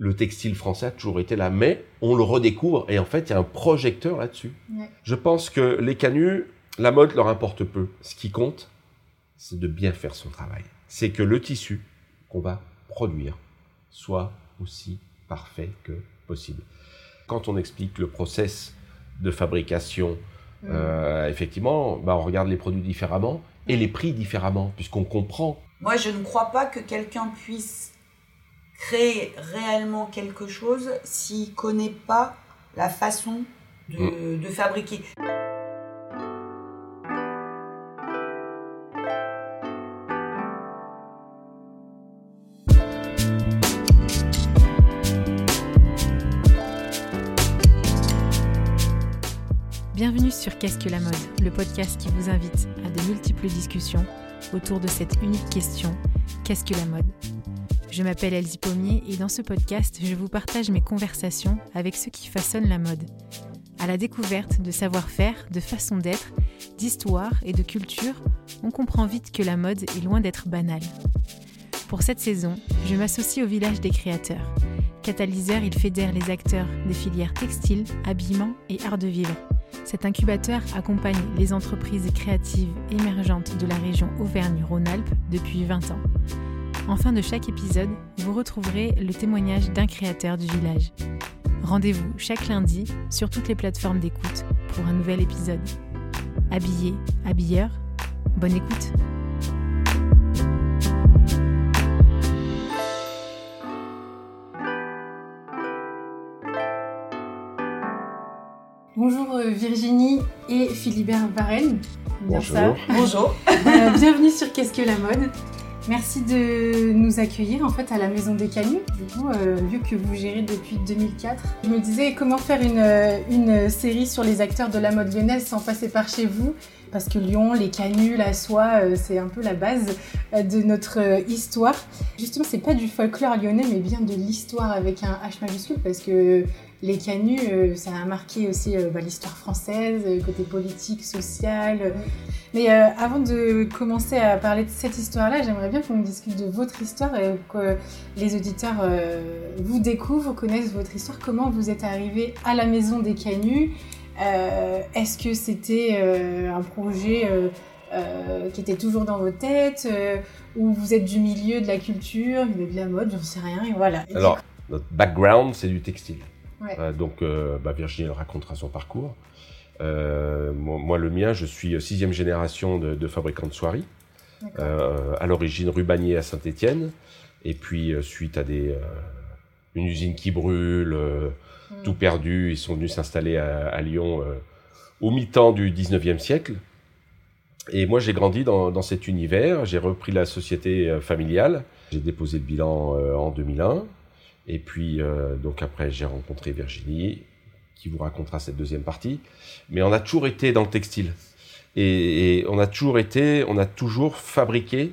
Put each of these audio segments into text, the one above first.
le textile français a toujours été là, mais on le redécouvre et en fait, il y a un projecteur là-dessus. Je pense que les canuts, la mode leur importe peu. Ce qui compte, c'est de bien faire son travail. C'est que le tissu qu'on va produire soit aussi parfait que possible. Quand on explique le process de fabrication, mm. euh, effectivement, bah, on regarde les produits différemment et les prix différemment, puisqu'on comprend. Moi, je ne crois pas que quelqu'un puisse créer réellement quelque chose s'il ne connaît pas la façon de, mm. de fabriquer. Bienvenue sur Qu'est-ce que la mode, le podcast qui vous invite à de multiples discussions autour de cette unique question Qu'est-ce que la mode? Je m'appelle Elsie Pommier et dans ce podcast, je vous partage mes conversations avec ceux qui façonnent la mode. À la découverte de savoir-faire, de façon d'être, d'histoire et de culture, on comprend vite que la mode est loin d'être banale. Pour cette saison, je m'associe au village des créateurs. Catalyseur, il fédère les acteurs des filières textiles, habillement et art de vivre. Cet incubateur accompagne les entreprises créatives émergentes de la région Auvergne-Rhône-Alpes depuis 20 ans. En fin de chaque épisode, vous retrouverez le témoignage d'un créateur du village. Rendez-vous chaque lundi sur toutes les plateformes d'écoute pour un nouvel épisode. Habillé, habilleur, bonne écoute! Bonjour euh, Virginie et Philibert Varenne. Bonjour. Bonjour. Euh, bienvenue sur Qu'est-ce que la mode? Merci de nous accueillir en fait à la Maison des Canuts, du coup, euh, lieu que vous gérez depuis 2004. Je me disais comment faire une, une, série sur les acteurs de la mode lyonnaise sans passer par chez vous, parce que Lyon, les canuts, la soie, c'est un peu la base de notre histoire. Justement, c'est pas du folklore lyonnais, mais bien de l'histoire avec un H majuscule, parce que les canuts, euh, ça a marqué aussi euh, bah, l'histoire française, euh, côté politique, social. Mais avant de commencer à parler de cette histoire-là, j'aimerais bien qu'on discute de votre histoire et que les auditeurs vous découvrent, connaissent votre histoire. Comment vous êtes arrivé à la maison des canuts? Est-ce que c'était un projet qui était toujours dans vos têtes ou vous êtes du milieu de la culture, de la mode, j'en sais rien, et voilà. Alors, notre background, c'est du textile. Euh, donc, euh, bah, Virginie racontera son parcours. Euh, moi, le mien, je suis sixième génération de, fabricant de soieries. à l'origine Rubanier à Saint-Étienne. Et puis, suite à des, une usine qui brûle, hmm. tout perdu, ils sont venus s'installer à, Lyon au mi-temps du 19e siècle. Et moi, j'ai grandi dans, dans, cet univers. J'ai repris la société familiale. J'ai déposé le bilan en 2001. Et puis, euh, donc après, j'ai rencontré Virginie, qui vous racontera cette deuxième partie. Mais on a toujours été dans le textile. Et, on a toujours été, on a toujours fabriqué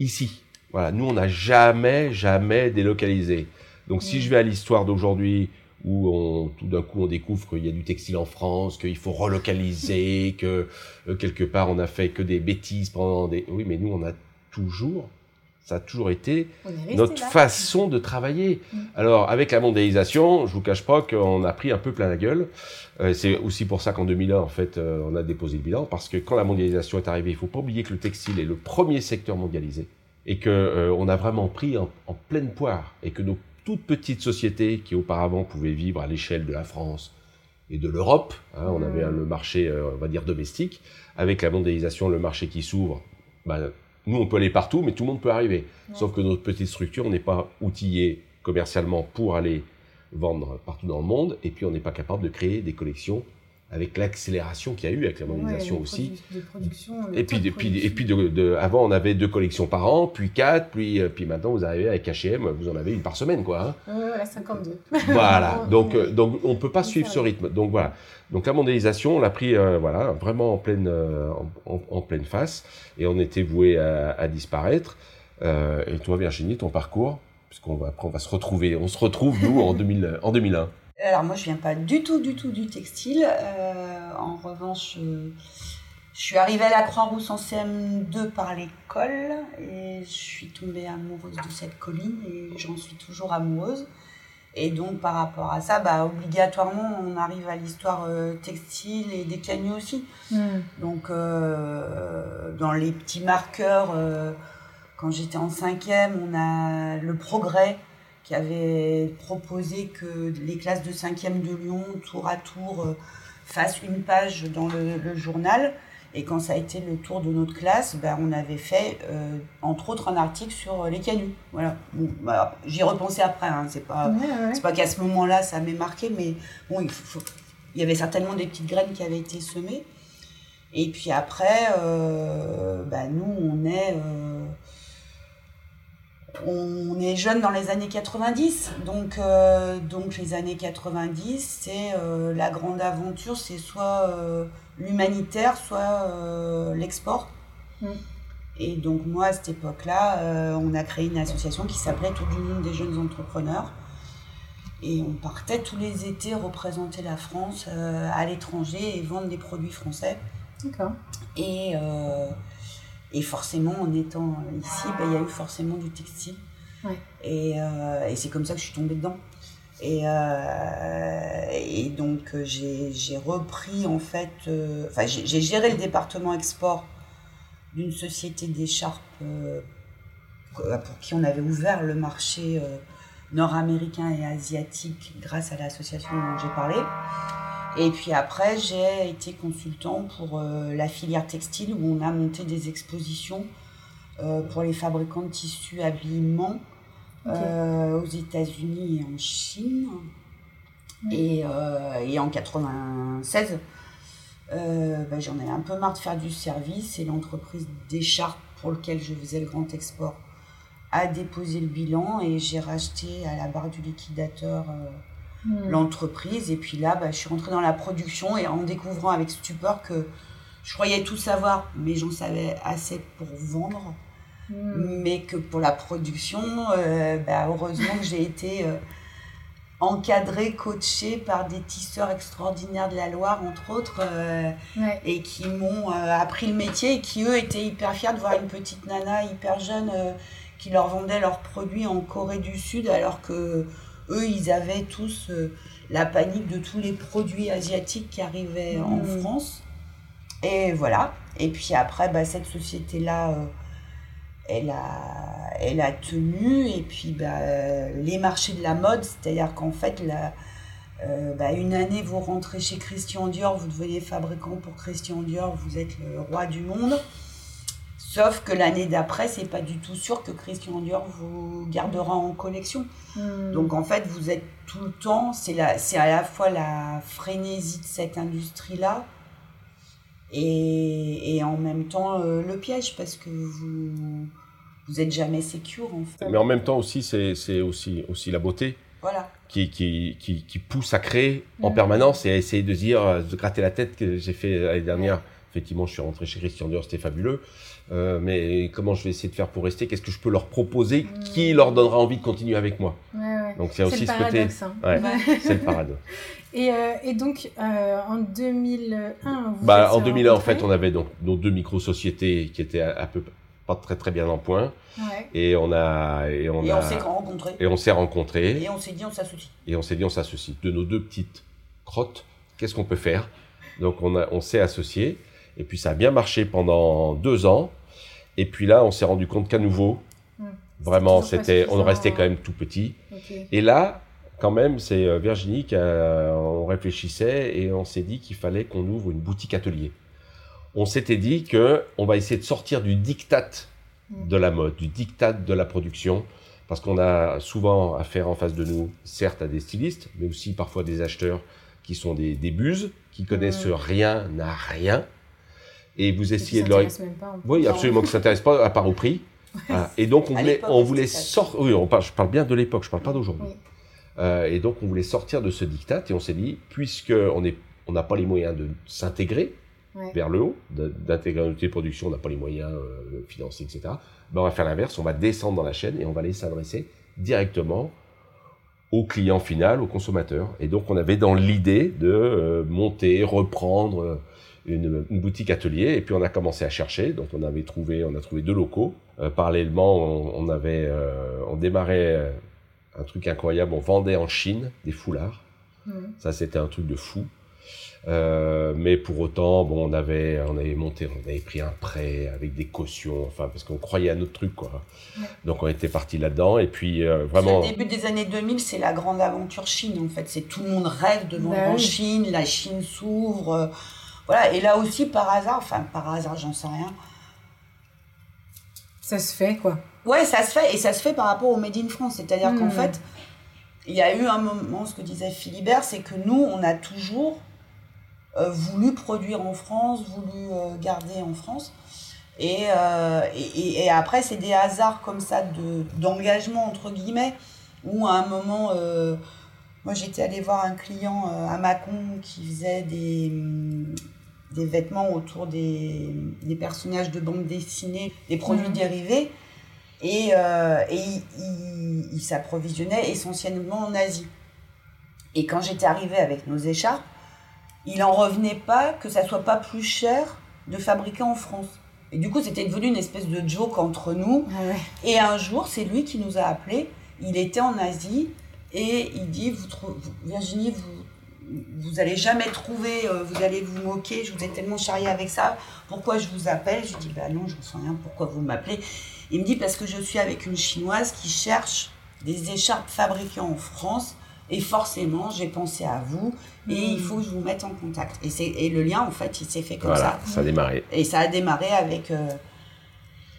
ici. Voilà, nous, on n'a jamais, jamais délocalisé. Donc, si je vais à l'histoire d'aujourd'hui, où tout d'un coup on découvre qu'il y a du textile en France, qu'il faut relocaliser, que euh, quelque part on a fait que des bêtises pendant des... Oui, mais nous on a toujours ça a toujours été notre façon de travailler. Mm. Alors, avec la mondialisation, je vous cache pas qu'on a pris un peu plein la gueule. Euh, c'est aussi pour ça qu'en 2001, en fait, euh, on a déposé le bilan, parce que quand la mondialisation est arrivée, il faut pas oublier que le textile est le premier secteur mondialisé, et que euh, on a vraiment pris en, pleine poire, et que nos toutes petites sociétés qui auparavant pouvaient vivre à l'échelle de la France et de l'Europe, hein, on avait mm. le marché, on va dire, domestique, avec la mondialisation, le marché qui s'ouvre, bah, nous, on peut aller partout, mais tout le monde peut arriver. Sauf que notre petite structure, n'est pas outillée commercialement pour aller vendre partout dans le monde, et puis on n'est pas capable de créer des collections avec l'accélération qu'il y a eu avec la mondialisation aussi. et puis, et puis, et puis de, avant, on avait deux collections par an, puis quatre, puis, euh, puis maintenant, vous arrivez avec H&M, vous en avez une par semaine, quoi. Hein. voilà, 52. voilà, donc, euh, donc on ne peut pas suivre ce rythme. Donc voilà. Donc la mondialisation, on l'a pris euh, voilà, vraiment en pleine, en, pleine face, et on était voué à, disparaître. et toi, Virginie, ton parcours, puisqu'on va, après, on va se retrouver, on se retrouve, nous, en, 2000, en 2001. Alors moi, je viens pas du tout, du tout du textile. Euh, en revanche, euh, Je suis arrivée à la Croix-Rousse en CM2 par l'école et je suis tombée amoureuse de cette colline et j'en suis toujours amoureuse. Et donc par rapport à ça, bah, obligatoirement, on arrive à l'histoire euh, textile et des canuts aussi. Hmm. Donc dans les petits marqueurs, quand j'étais en cinquième, on a le progrès qui avait proposé que les classes de cinquième de Lyon, tour à tour, fassent une page dans le journal. Et quand ça a été le tour de notre classe, ben, on avait fait, euh, entre autres, un article sur euh, les canuts. Voilà. Bon, bah, J'y repensé après. Hein. C'est pas, pas qu'à ce moment-là, ça m'ait marqué, mais bon, il, il, y avait certainement des petites graines qui avaient été semées. Et puis après, euh, ben, nous, on est, on est jeunes dans les années 90. Donc, donc les années 90, c'est la grande aventure, c'est soit l'humanitaire, soit euh, l'export. Mm. Et donc moi, à cette époque-là, euh, on a créé une association qui s'appelait Tout du monde des jeunes entrepreneurs. Et on partait tous les étés représenter la France euh, à l'étranger et vendre des produits français. D'accord. Et, et forcément, en étant ici, bah, il y a eu forcément du textile. Ouais. Et, et c'est comme ça que je suis tombée dedans. Et, euh, et donc j'ai repris en fait, euh, enfin j'ai géré le département export d'une société d'écharpes euh, pour qui on avait ouvert le marché nord-américain et asiatique grâce à l'association dont j'ai parlé. Et puis après, j'ai été consultant pour la filière textile où on a monté des expositions pour les fabricants de tissus, habillement, euh, aux États-Unis et en Chine. Et, euh, et, en 96, euh, bah, j'en ai un peu marre de faire du service et l'entreprise d'écharpes pour laquelle je faisais le grand export a déposé le bilan et j'ai racheté à la barre du liquidateur hmm. l'entreprise. Et puis là, bah, je suis rentrée dans la production et en découvrant avec stupeur que je croyais tout savoir, mais j'en savais assez pour vendre. Hmm. Mais que pour la production, euh, bah, heureusement que j'ai été euh, encadrée, coachée par des tisseurs extraordinaires de la Loire, entre autres, euh, et qui m'ont appris le métier et qui, eux, étaient hyper fiers de voir une petite nana hyper jeune qui leur vendait leurs produits en Corée du Sud, alors que eux, ils avaient tous la panique de tous les produits asiatiques qui arrivaient en hmm. France. Et voilà. Et puis après, bah, cette société-là elle a, elle a tenu. Et puis, bah, les marchés de la mode, c'est-à-dire qu'en fait, la, euh, bah, une année, vous rentrez chez Christian Dior, vous devenez fabricant pour Christian Dior, vous êtes le roi du monde. Sauf que l'année d'après, c'est pas du tout sûr que Christian Dior vous gardera en collection. Hmm. Donc en fait, vous êtes tout le temps, c'est à la fois la frénésie de cette industrie-là, et, et en même temps euh, le piège parce que vous vous êtes jamais secure en fait. Mais en même temps aussi c'est aussi aussi la beauté. Voilà. Qui, qui, qui, qui pousse à créer en permanence et à essayer de dire, euh, de gratter la tête que j'ai fait l'année dernière. Effectivement, je suis rentré chez Christian Dior, c'était fabuleux. Euh, mais comment je vais essayer de faire pour rester? Qu'est-ce que je peux leur proposer qui leur donnera envie de continuer avec moi? Ouais, ouais. Donc c'est aussi ce côté. Hein. Ouais, c'est le paradoxe. Et, euh, et donc euh, en 2001, vous bah, en 2001 en fait, on avait donc nos deux micro sociétés qui étaient à, peu pas très très bien en point. Et on a et on, et on s'est rencontrés. Et on s'est rencontrés. Et on s'est dit on s'associe. Et on s'est dit on s'associe. De nos deux petites crottes, qu'est-ce qu'on peut faire? Donc on a on s'est associés. Et puis ça a bien marché pendant deux ans. Et puis là, on s'est rendu compte qu'à nouveau, hmm. vraiment, c'était, on restait quand même tout petit. Et là, quand même, c'est euh, Virginie qui on réfléchissait et on s'est dit qu'il fallait qu'on ouvre une boutique atelier. On s'était dit que on va essayer de sortir du diktat hmm. de la mode, du diktat de la production, parce qu'on a souvent affaire en face de nous, certes à des stylistes, mais aussi parfois des acheteurs qui sont des, des buses, qui connaissent hmm. rien à rien, et vous essayez de leur. Même pas, oui, absolument, qui ne s'intéresse pas à part au prix. Ah, et donc, on voulait, on voulait sortir. Oui, on parle, je parle bien de l'époque, je ne parle pas d'aujourd'hui. Euh, et donc, on voulait sortir de ce diktat et on s'est dit, puisqu'on n'a on pas les moyens de s'intégrer vers le haut, d'intégrer une unité de production, on n'a pas les moyens euh, financiers, etc., ben, on va faire l'inverse, on va descendre dans la chaîne et on va aller s'adresser directement au client final, au consommateur. Et donc, on avait dans l'idée de euh, monter, reprendre une, boutique atelier et puis on a commencé à chercher. Donc on avait trouvé, on a trouvé deux locaux. Euh, parallèlement, on, avait, euh, on démarrait un truc incroyable. On vendait en Chine des foulards. Mmh. Ça c'était un truc de fou. Euh, mais pour autant, bon, on avait, on avait monté, on avait pris un prêt avec des cautions, enfin, parce qu'on croyait à notre truc, quoi. Donc, on était parti là-dedans, et puis vraiment. Le début des années 2000, c'est la grande aventure Chine, en fait. C'est tout le monde rêve de vendre bah en Chine, la Chine s'ouvre. Voilà, et là aussi, par hasard, enfin, par hasard, j'en sais rien. Ça se fait, quoi. Ouais, ça se fait, et ça se fait par rapport au Made in France. C'est-à-dire qu'en hmm. fait, il y a eu un moment, ce que disait Philibert, c'est que nous, on a toujours euh, voulu produire en France, voulu euh, garder en France. Euh, et, et, après, c'est des hasards comme ça d'engagement, entre guillemets, où à un moment, moi j'étais allée voir un client à Mâcon qui faisait des, des vêtements autour des, des, personnages de bande dessinée, des produits mhm. dérivés. Et, euh, et il, s'approvisionnait essentiellement en Asie. Et quand j'étais arrivée avec nos écharpes, il n'en revenait pas que ça soit pas plus cher de fabriquer en France. Et du coup, c'était devenu une espèce de joke entre nous. Ah et un jour, c'est lui qui nous a appelés. Il était en Asie et il dit vous, Virginie, vous vous allez jamais trouver, euh, vous allez vous moquer, je vous ai tellement charrié avec ça, pourquoi je vous appelle? Je dis, bah non, je ne sais rien, pourquoi vous m'appelez? Il me dit, parce que je suis avec une chinoise qui cherche des écharpes fabriquées en France, et forcément, j'ai pensé à vous, et il faut que je vous mette en contact. Et, et le lien, en fait, il s'est fait comme ça. ça a démarré. Et ça a démarré avec... Euh,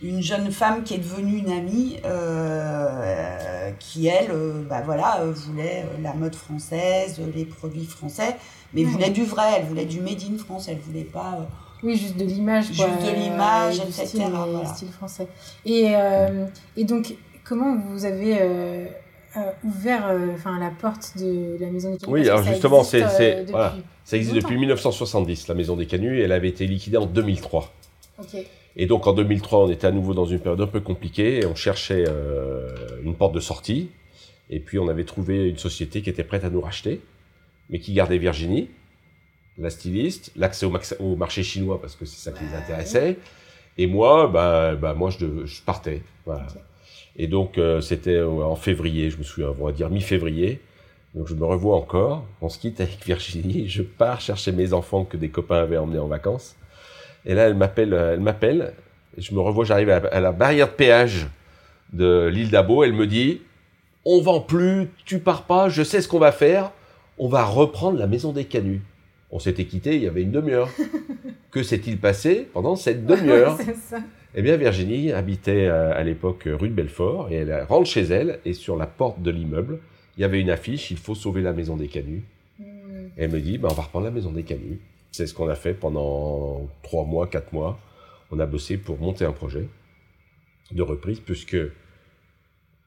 une jeune femme qui est devenue une amie, euh, qui elle, euh, bah voilà, euh, voulait la mode française, les produits français, mais voulait du vrai, elle voulait du made in France, elle voulait pas. oui, juste de l'image. Juste de l'image, etc. Style, style français. Et, et donc, comment vous avez ouvert enfin la porte de la maison des Canuts Oui, alors justement, c'est, voilà, ça existe depuis 1970, la maison des Canuts, et elle avait été liquidée en 2003. Ok. Et donc en 2003, on était à nouveau dans une période un peu compliquée on cherchait euh, une porte de sortie. Et puis on avait trouvé une société qui était prête à nous racheter, mais qui gardait Virginie, la styliste, l'accès au, marché chinois parce que c'est ça qui les intéressait. Et moi, bah, bah moi je, partais. Et donc euh, c'était en février, je me souviens, on va dire mi-février. Donc je me revois encore, on se quitte avec Virginie, je pars chercher mes enfants que des copains avaient emmenés en vacances. Et là, elle m'appelle, euh, elle m'appelle. Je me revois, j'arrive à, la barrière de péage de l'île d'Abo. Elle me dit, on vend plus, tu pars pas, je sais ce qu'on va faire. On va reprendre la maison des canuts. On s'était quitté il y avait une demi-heure. que s'est-il passé pendant cette demi-heure Eh bien, Virginie habitait euh, à l'époque rue de Belfort et elle rentre chez elle et sur la porte de l'immeuble, il y avait une affiche il faut sauver la maison des canuts. Hmm. Et elle me dit ben, on va reprendre la maison des canuts. C'est ce qu'on a fait pendant trois mois, quatre mois. On a bossé pour monter un projet de reprise, puisque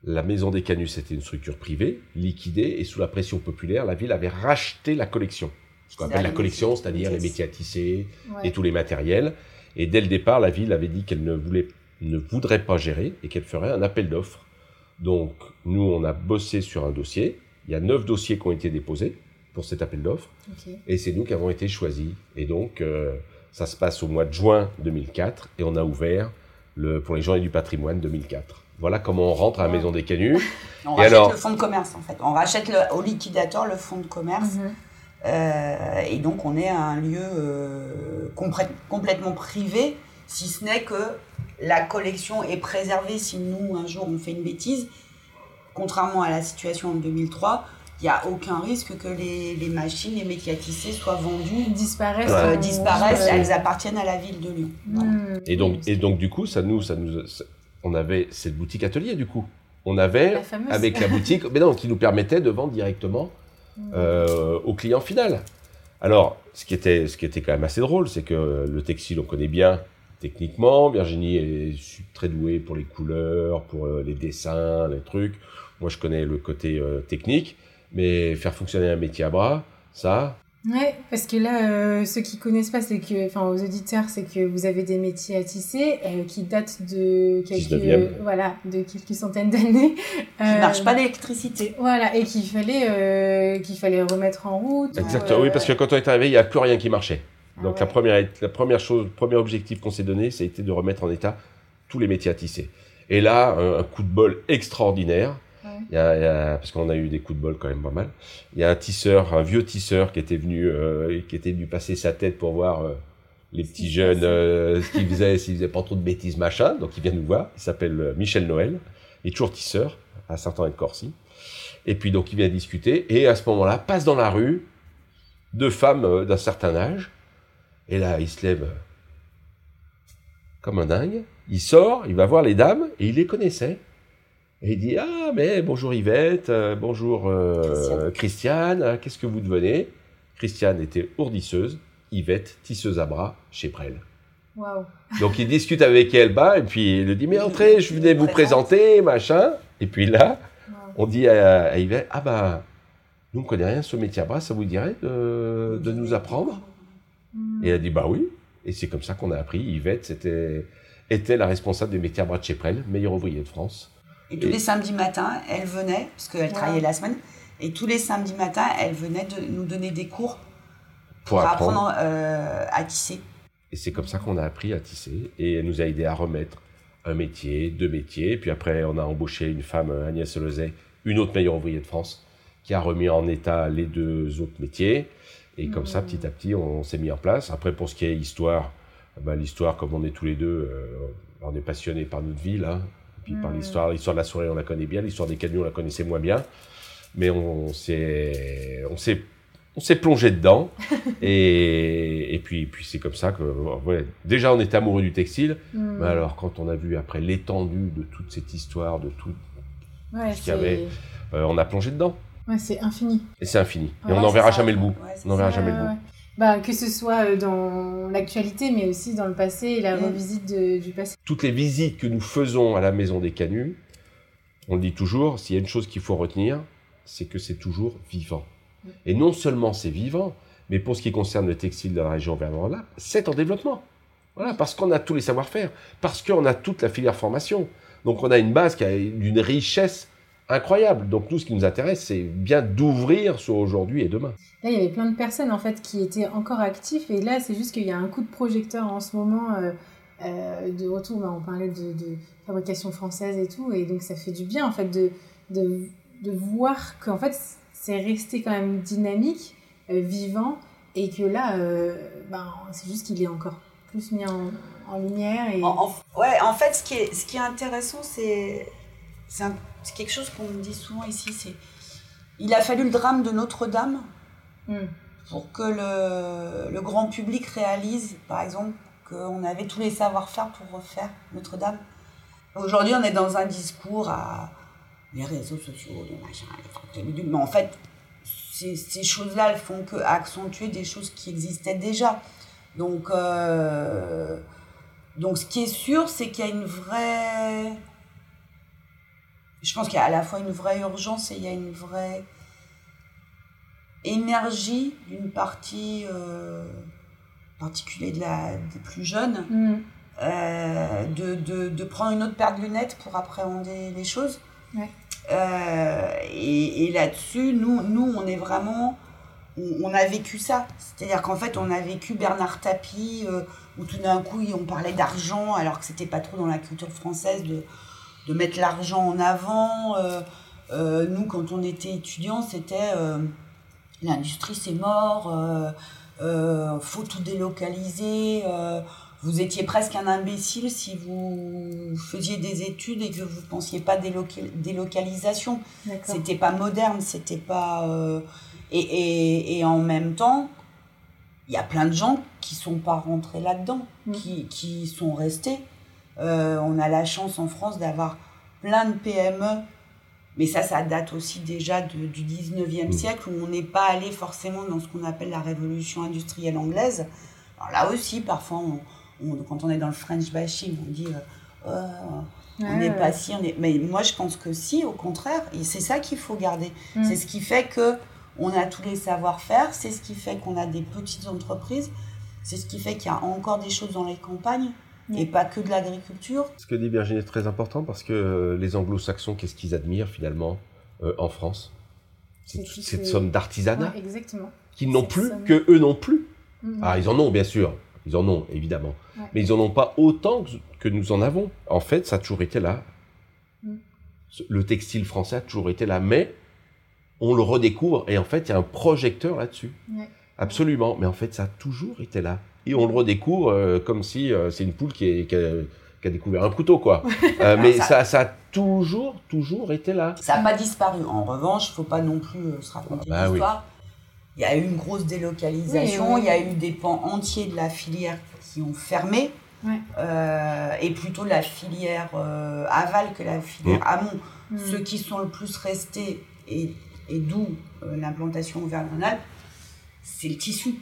la Maison des Canus était une structure privée, liquidée, et sous la pression populaire, la ville avait racheté la collection. Ce qu'on appelle la collection, c'est-à-dire les métiers à tisser et tous les matériels. Et dès le départ, la ville avait dit qu'elle ne, voulait, ne voudrait pas gérer et qu'elle ferait un appel d'offres. Donc, nous, on a bossé sur un dossier. Il y a neuf dossiers qui ont été déposés pour cet appel d'offres. Et c'est nous qui avons été choisis. Et donc, euh, ça se passe au mois de juin 2004 et on a ouvert le, pour les gens du patrimoine 2004. Voilà comment on rentre à la Maison des Canuts. on rachète alors... le fonds de commerce en fait. On rachète le, au liquidateur le fonds de commerce. Mhm. Euh, et donc on est à un lieu euh, complètement privé, si ce n'est que la collection est préservée si nous un jour on fait une bêtise. Contrairement à la situation en 2003, il n'y a aucun risque que les, les, machines, les tisser soient vendus, disparaissent, euh, disparaissent elles appartiennent à la ville de Lyon. Hmm. Et, donc, et donc, du coup, ça nous, ça nous, on avait cette boutique atelier, du coup. On avait, avec la boutique, mais non, qui nous permettait de vendre directement hmm. euh, au client final. Alors, ce qui, était, ce qui était quand même assez drôle, c'est que le textile, on connaît bien techniquement. Virginie est très douée pour les couleurs, pour euh, les dessins, les trucs. Moi, je connais le côté technique. Mais faire fonctionner un métier à bras, ça. Ouais, parce que là, euh, ceux qui connaissent pas, c'est que, enfin, aux auditeurs, c'est que vous avez des métiers à tisser euh, qui datent de quelques, voilà, de quelques centaines d'années. Qui ne marchent pas d'électricité. Voilà, et qu'il fallait, euh, qu'il fallait remettre en route. Exactement. oui, parce que quand on est arrivé, il n'y a plus rien qui marchait. Ah Donc la, première, la première chose, le premier objectif qu'on s'est donné, ça a été de remettre en état tous les métiers à tisser. Et là, un, coup de bol extraordinaire. Il y a, parce qu'on a eu des coups de bol quand même pas mal. Il y a un tisseur, un vieux tisseur qui était venu, euh, qui était venu passer sa tête pour voir euh, les petits jeunes euh, ce qu'ils faisaient, s'ils faisaient pas trop de bêtises machin. Donc il vient nous voir. Il s'appelle Michel Noël. Il est toujours tisseur à Saint-Anne-de-Corcy. Et puis donc il vient discuter. Et à ce moment-là, passe dans la rue deux femmes d'un certain âge. Et là, il se lève comme un dingue. Il sort, il va voir les dames et il les connaissait. Et il dit Ah, mais bonjour Yvette, euh, bonjour euh, Christiane, hein, qu'est-ce que vous devenez? Christiane était ourdisseuse, Yvette tisseuse à bras chez Prel. Donc il discute avec elle, bas, et puis il lui dit Mais entrez, je venais vous présenter, machin. Et puis là, on dit à, Yvette Ah, bah, nous, on ne connaît rien sur ce métier à bras, ça vous dirait de, nous apprendre? Hmm. Et elle dit Bah oui. Et c'est comme ça qu'on a appris. Yvette, c'était était la responsable des métiers à bras de chez Prel, meilleur ouvrier de France. Et tous les samedis matins, elle venait, parce qu'elle travaillait la semaine, et tous les samedis matins, elle venait de nous donner des cours pour, apprendre, euh, à tisser. Et c'est comme ça qu'on a appris à tisser, et elle nous a aidé à remettre un métier, deux métiers, puis après on a embauché une femme, Agnès Lezay, une autre meilleure ouvrier de France, qui a remis en état les deux autres métiers, et comme ça, mmh. petit à petit, on, s'est mis en place. Après, pour ce qui est histoire, bah, l'histoire, comme on est tous les deux, euh, on est passionnés par notre vie, là. Puis par hmm. l'histoire, l'histoire de la soirée, on la connaît bien. L'histoire des camions, on la connaissait moins bien. Mais on, s'est, on s'est, on s'est plongé dedans. et, et, puis, puis c'est comme ça que, déjà, on était amoureux du textile. Hmm. Mais alors, quand on a vu après l'étendue de toute cette histoire, de tout ce qu'il y avait, euh, on a plongé dedans. Ouais, c'est infini. Et c'est infini. et on n'en verra jamais le bout. on n'en verra jamais le bout. Bah, que ce soit euh, dans l'actualité, mais aussi dans le passé et la revisite du passé. Toutes les visites que nous faisons à la Maison des Canuts, on le dit toujours, s'il y a une chose qu'il faut retenir, c'est que c'est toujours vivant. Et non seulement c'est vivant, mais pour ce qui concerne le textile de la région Vernon-là, c'est en développement. Voilà, parce qu'on a tous les savoir-faire, parce qu'on a toute la filière formation. Donc on a une base qui a d'une richesse incroyable. Donc nous, ce qui nous intéresse, c'est bien d'ouvrir sur aujourd'hui et demain. Là, il y avait plein de personnes en fait qui étaient encore actifs et là, c'est juste qu'il y a un coup de projecteur en ce moment euh, euh, de retour. Bah, on parlait de, fabrication française et tout, et donc ça fait du bien en fait de, de, de voir qu'en fait c'est resté quand même dynamique, euh, vivant, et que là, ben, c'est juste qu'il est encore plus mis en, en lumière. Et... ouais, en fait, ce qui est, ce qui est intéressant, c'est c'est quelque chose qu'on me dit souvent ici, c'est il a fallu le drame de Notre-Dame hmm. pour que le, grand public réalise, par exemple, qu'on avait tous les savoir-faire pour refaire Notre-Dame. Aujourd'hui, on est dans un discours à les réseaux sociaux, les machins, les mais en fait, ces, ces choses-là, elles font que accentuer des choses qui existaient déjà. Donc, euh, donc ce qui est sûr, c'est qu'il y a une vraie je pense qu'il y a à la fois une vraie urgence et il y a une vraie énergie d'une partie euh, particulière de la, des plus jeunes mm. euh, de, de, de, prendre une autre paire de lunettes pour appréhender les choses. Euh, et, et là-dessus, nous, nous, on est vraiment. On, a vécu ça. C'est-à-dire qu'en fait, on a vécu Bernard Tapie, où tout d'un coup, on parlait d'argent, alors que c'était pas trop dans la culture française de de mettre l'argent en avant. Euh, euh, nous, quand on était étudiants, c'était euh, l'industrie c'est mort, faut tout délocaliser. vous étiez presque un imbécile si vous faisiez des études et que vous pensiez pas délocalisation. C'était pas moderne, c'était pas. Et, et, en même temps, il y a plein de gens qui sont pas rentrés là-dedans, mm. qui, qui sont restés. Euh, on a la chance en France d'avoir plein de PME, mais ça, ça date aussi déjà du 19e mm. siècle où on n'est pas allé forcément dans ce qu'on appelle la révolution industrielle anglaise. Alors là aussi, parfois, quand on est dans le French bashing, on dit euh, oh, on n'est pas si, on est... mais moi je pense que si, au contraire, et c'est ça qu'il faut garder. Mm. C'est ce qui fait que on a tous les savoir-faire, c'est ce qui fait qu'on a des petites entreprises, c'est ce qui fait qu'il y a encore des choses dans les campagnes et pas que de l'agriculture. Ce que dit Virginie est très important parce que euh, les anglo-saxons, qu'est-ce qu'ils admirent finalement euh, en France? C'est cette somme d'artisanat exactement. qu'ils n'ont plus, que eux non plus. Mm. Ah, ils en ont, bien sûr. Ils en ont, évidemment. Mais ils en ont pas autant que, nous en avons. En fait, ça a toujours été là. Mm. Le textile français a toujours été là. Mais on le redécouvre et en fait, il y a un projecteur là-dessus. Absolument. Mais en fait, ça a toujours été là. Et on le redécouvre euh, comme si euh, c'est une poule qui, est, qui, a, découvert un couteau, quoi. Euh, mais ça, ça, a toujours, toujours été là. Ça n'a pas disparu. En revanche, il ne faut pas non plus se raconter ah bah l'histoire. Il y a eu une grosse délocalisation, il y a eu des pans entiers de la filière qui ont fermé. et plutôt la filière aval que la filière mmh. amont. Mmh. Ceux qui sont le plus restés et et d'où euh, l'implantation vers Alpes, c'est le tissu.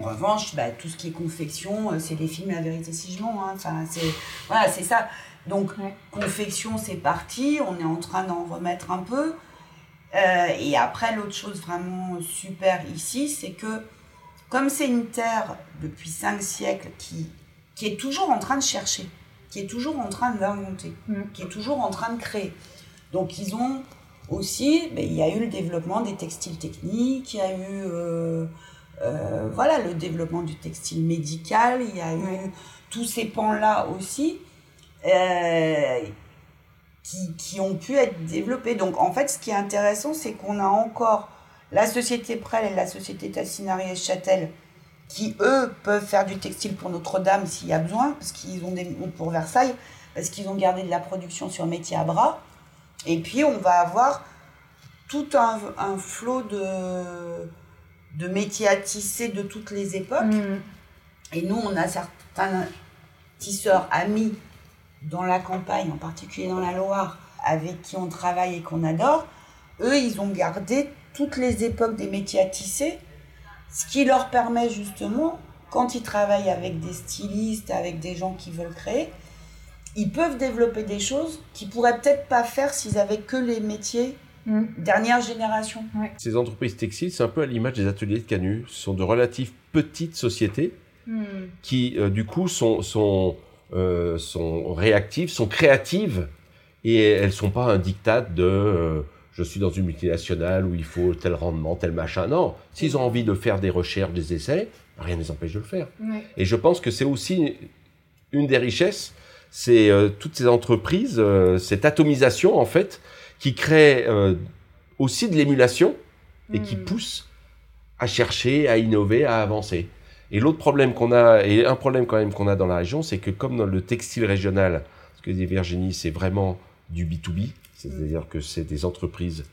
En revanche, bah, tout ce qui est confection, euh, c'est des films La vérité si je mens. Hein. Enfin, c'est voilà, c'est ça. Donc confection, c'est parti. On est en train d'en remettre un peu. Euh, et après, l'autre chose vraiment super ici, c'est que comme c'est une terre depuis cinq siècles qui, qui est toujours en train de chercher, qui est toujours en train d'inventer, mm. qui est toujours en train de créer. Donc ils ont aussi, ben, il y a eu le développement des textiles techniques, il y a eu euh, euh, voilà, le développement du textile médical, il y a eu tous ces pans-là aussi euh, qui, qui, ont pu être développés. Donc en fait, ce qui est intéressant, c'est qu'on a encore la société Prel et la société Tassinari et Châtel qui, eux, peuvent faire du textile pour Notre-Dame s'il y a besoin, parce qu'ils ont des, pour Versailles, parce qu'ils ont gardé de la production sur métier à bras. Et puis, on va avoir tout un, un flot de, de métiers à tisser de toutes les époques. Mm. Et nous, on a certains tisseurs amis dans la campagne, en particulier dans la Loire, avec qui on travaille et qu'on adore. Eux, ils ont gardé toutes les époques des métiers à tisser, ce qui leur permet justement, quand ils travaillent avec des stylistes, avec des gens qui veulent créer, ils peuvent développer des choses qu'ils pourraient peut-être pas faire s'ils avaient que les métiers mm. dernière génération. Ces entreprises textiles, c'est un peu à l'image des ateliers de Canu. Ce sont de relatives petites sociétés mm. qui, euh, du coup, sont, sont, euh, sont réactives, sont créatives et elles sont pas un diktat de euh, je suis dans une multinationale où il faut tel rendement, tel machin. Non, s'ils ont envie de faire des recherches, des essais, rien ne les empêche de le faire. Et je pense que c'est aussi une des richesses c'est euh, toutes ces entreprises, euh, cette atomisation en fait, qui crée euh, aussi de l'émulation et qui hmm. pousse à chercher, à innover, à avancer. Et l'autre problème qu'on a, et un problème quand même qu'on a dans la région, c'est que comme dans le textile régional, ce que dit Virginie, c'est vraiment du B2B, c'est-à-dire hmm. que c'est des entreprises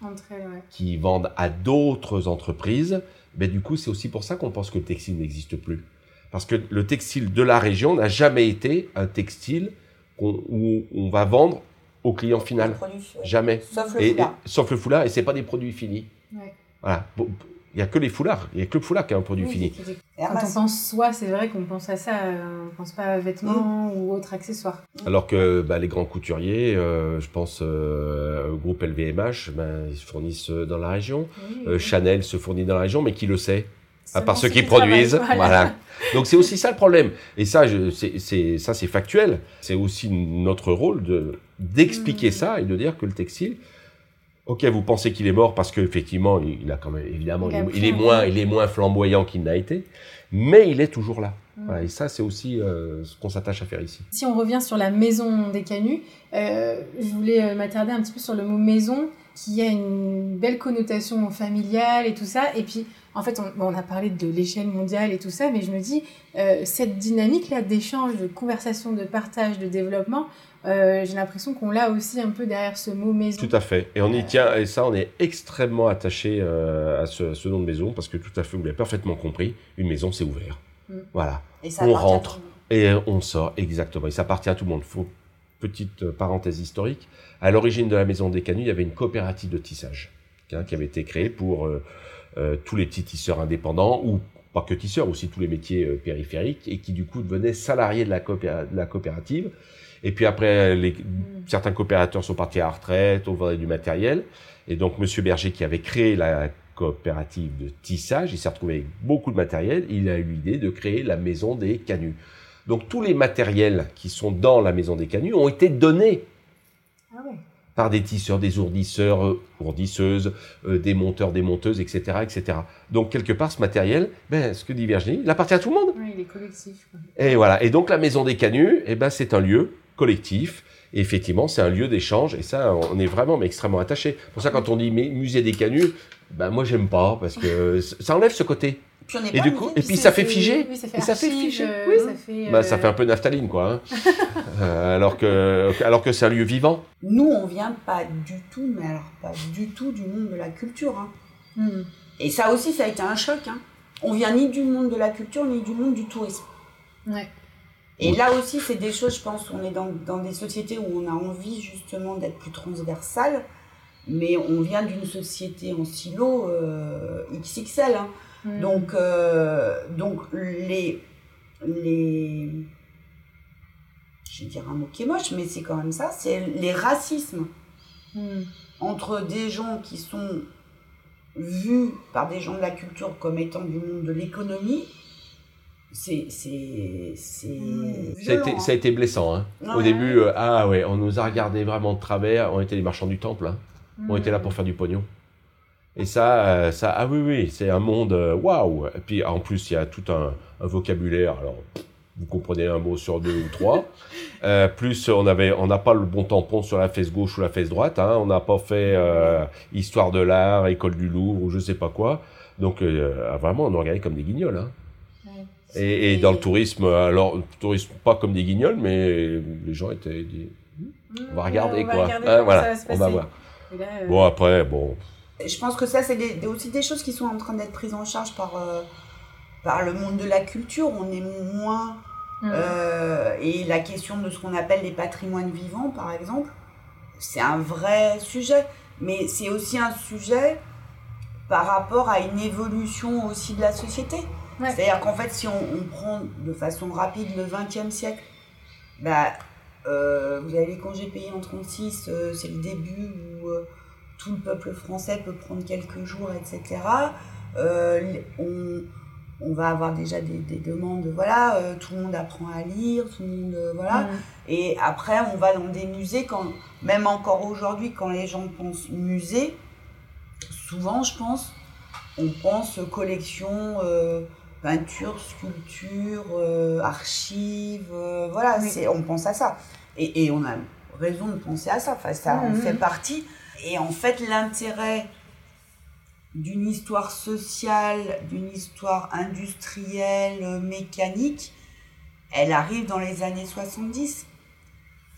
qui vendent à d'autres entreprises, mais du coup c'est aussi pour ça qu'on pense que le textile n'existe plus. Parce que le textile de la région n'a jamais été un textile où on va vendre au client final. Jamais. Sauf le foulard. Et, sauf le foulard, et c'est pas des produits finis. Voilà. Il n'y a que les foulards. Il n'y a que le foulard qui est un produit fini. Quand on pense soie, c'est vrai qu'on pense à ça. Euh, on ne pense pas à vêtements mm. ou autres accessoires. Alors que bah, les grands couturiers, euh, je pense euh, au groupe LVMH, ben, ils se fournissent dans la région. Chanel se fournit dans la région, mais qui le sait? À part ceux qui produisent. Voilà. Donc c'est aussi ça le problème. Et ça, c'est ça c'est factuel. C'est aussi notre rôle de d'expliquer hmm. ça et de dire que le textile, ok, vous pensez qu'il est mort parce qu'effectivement, il, il a quand même évidemment, il, est, moins, il est moins flamboyant qu'il n'a été, mais il est toujours là. Hmm. et ça, c'est aussi euh, ce qu'on s'attache à faire ici. Si on revient sur la maison des Canuts, euh, je voulais euh, m'attarder un petit peu sur le mot maison, qui a une belle connotation familiale et tout ça. Et puis, en fait, on, a parlé de l'échelle mondiale et tout ça, mais je me dis, euh, cette dynamique-là d'échange, de conversation, de partage, de développement, euh, j'ai l'impression qu'on l'a aussi un peu derrière ce mot maison. Tout à fait. Et on y tient, et ça, on est extrêmement attaché euh, à, ce, nom de maison, parce que tout à fait, vous l'avez parfaitement compris, une maison, c'est ouvert. Mm. Voilà. on rentre et on sort, exactement. Et ça appartient à tout le monde. Faut, petite parenthèse historique, à l'origine de la maison des Canuts, il y avait une coopérative de tissage hein, qui avait été créée pour euh, tous les petits tisseurs indépendants ou pas que tisseurs, aussi tous les métiers euh, périphériques et qui du coup devenaient salariés de la, la coopérative. Et puis après, les, mm. certains coopérateurs sont partis à la retraite, on vendait du matériel. Et donc Monsieur Berger qui avait créé la coopérative de tissage, il s'est retrouvé avec beaucoup de matériel, il a eu l'idée de créer la maison des canuts. Donc tous les matériels qui sont dans la maison des canuts ont été donnés. Ah par des tisseurs, des ourdisseurs, euh, ourdisseuses, euh, des monteurs, des monteuses, etc., etc. Donc quelque part, ce matériel, ben, ce que dit Virginie, il appartient à tout le monde. Oui, il est collectif. Et voilà. Et donc la Maison des Canuts, eh ben, c'est un lieu collectif. Et effectivement, c'est un lieu d'échange. Et ça, on est vraiment mais extrêmement attaché. Pour ça, quand on dit musée des Canuts, ben moi j'aime pas parce que ça enlève ce côté. et du coup, et puis ça fait figer. Oui, ça fait, et ça fait figer. oui. ça, fait, bah, ça fait un peu naphtaline, quoi. Hein. euh, alors que, alors que c'est un lieu vivant. Nous, on vient pas du tout, mais alors pas du tout du monde de la culture. Hein. Hmm. Et ça aussi, ça a été un choc. Hein. On vient ni du monde de la culture, ni du monde du tourisme. Ouais. Et là aussi, c'est des choses, je pense, on est dans, dans, des sociétés où on a envie justement d'être plus transversal, mais on vient d'une société en silo euh, XXL. Hein. Hmm. Donc, euh, donc les, les. Je vais dire un mot qui est moche, mais c'est quand même ça c'est les racismes hmm. entre des gens qui sont vus par des gens de la culture comme étant du monde de l'économie c'est c'est hmm. ça, a été, ça a été blessant hein. au début euh, ah ouais on nous a regardé vraiment de travers on était les marchands du temple hein. on était là pour faire du pognon et ça euh, ça ah oui oui c'est un monde euh, waouh et puis en plus il y a tout un, un, vocabulaire alors vous comprenez un mot sur deux ou trois plus on avait on n'a pas le bon tampon sur la fesse gauche ou la fesse droite hein. on n'a pas fait histoire de l'art école du Louvre ou je sais pas quoi donc vraiment on nous regardait comme des guignols hein. Et, dans le tourisme, alors, tourisme, pas comme des guignols, mais les gens étaient dit, on va regarder quoi. Ah, voilà, on va voir. Bon, après, bon. Je pense que ça, c'est aussi des choses qui sont en train d'être prises en charge par, euh, par le monde de la culture. On est moins. Mmh. Euh, et la question de ce qu'on appelle les patrimoines vivants, par exemple, c'est un vrai sujet. Mais c'est aussi un sujet par rapport à une évolution aussi de la société. C'est-à-dire qu'en fait, si on, prend de façon rapide le XXe siècle, bah, euh, vous avez les congés payés en 36, euh, c'est le début où euh, tout le peuple français peut prendre quelques jours, etc. On, on, va avoir déjà des, des demandes, voilà, tout le monde apprend à lire, tout le monde, voilà. Et après, on va dans des musées, quand, même encore aujourd'hui, quand les gens pensent musée, souvent, je pense, on pense collection peinture, sculpture, euh, archives, euh, voilà, c'est, on pense à ça. Et, et, on a raison de penser à ça, enfin, ça en mhm. fait partie. Et en fait, l'intérêt d'une histoire sociale, d'une histoire industrielle, mécanique, elle arrive dans les années 70.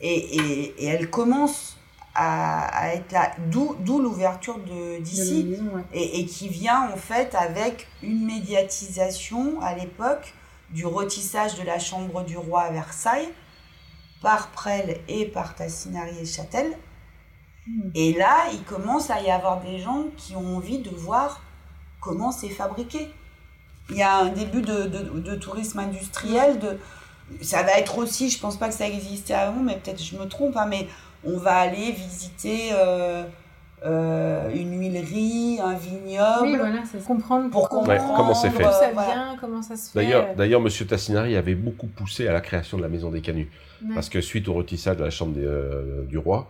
Et, et, et elle commence à, être là, d'où l'ouverture d'ici, et, et, qui vient en fait avec une médiatisation à l'époque du retissage de la chambre du roi à Versailles par Presles et par Tassinari et Châtel. Hmm. Et là, il commence à y avoir des gens qui ont envie de voir comment c'est fabriqué. Il y a un début de, de, de tourisme industriel, de, ça va être aussi, je pense pas que ça existait avant, mais peut-être je me trompe, hein, mais on va aller visiter euh, euh, une huilerie, un vignoble. Oui, voilà, c'est comprendre pour comprendre comment c'est fait. D'où ça vient, comment ça se fait. D'ailleurs, d'ailleurs, Monsieur Tassinari avait beaucoup poussé à la création de la Maison des Canuts, parce que suite au retissage de la chambre euh, du roi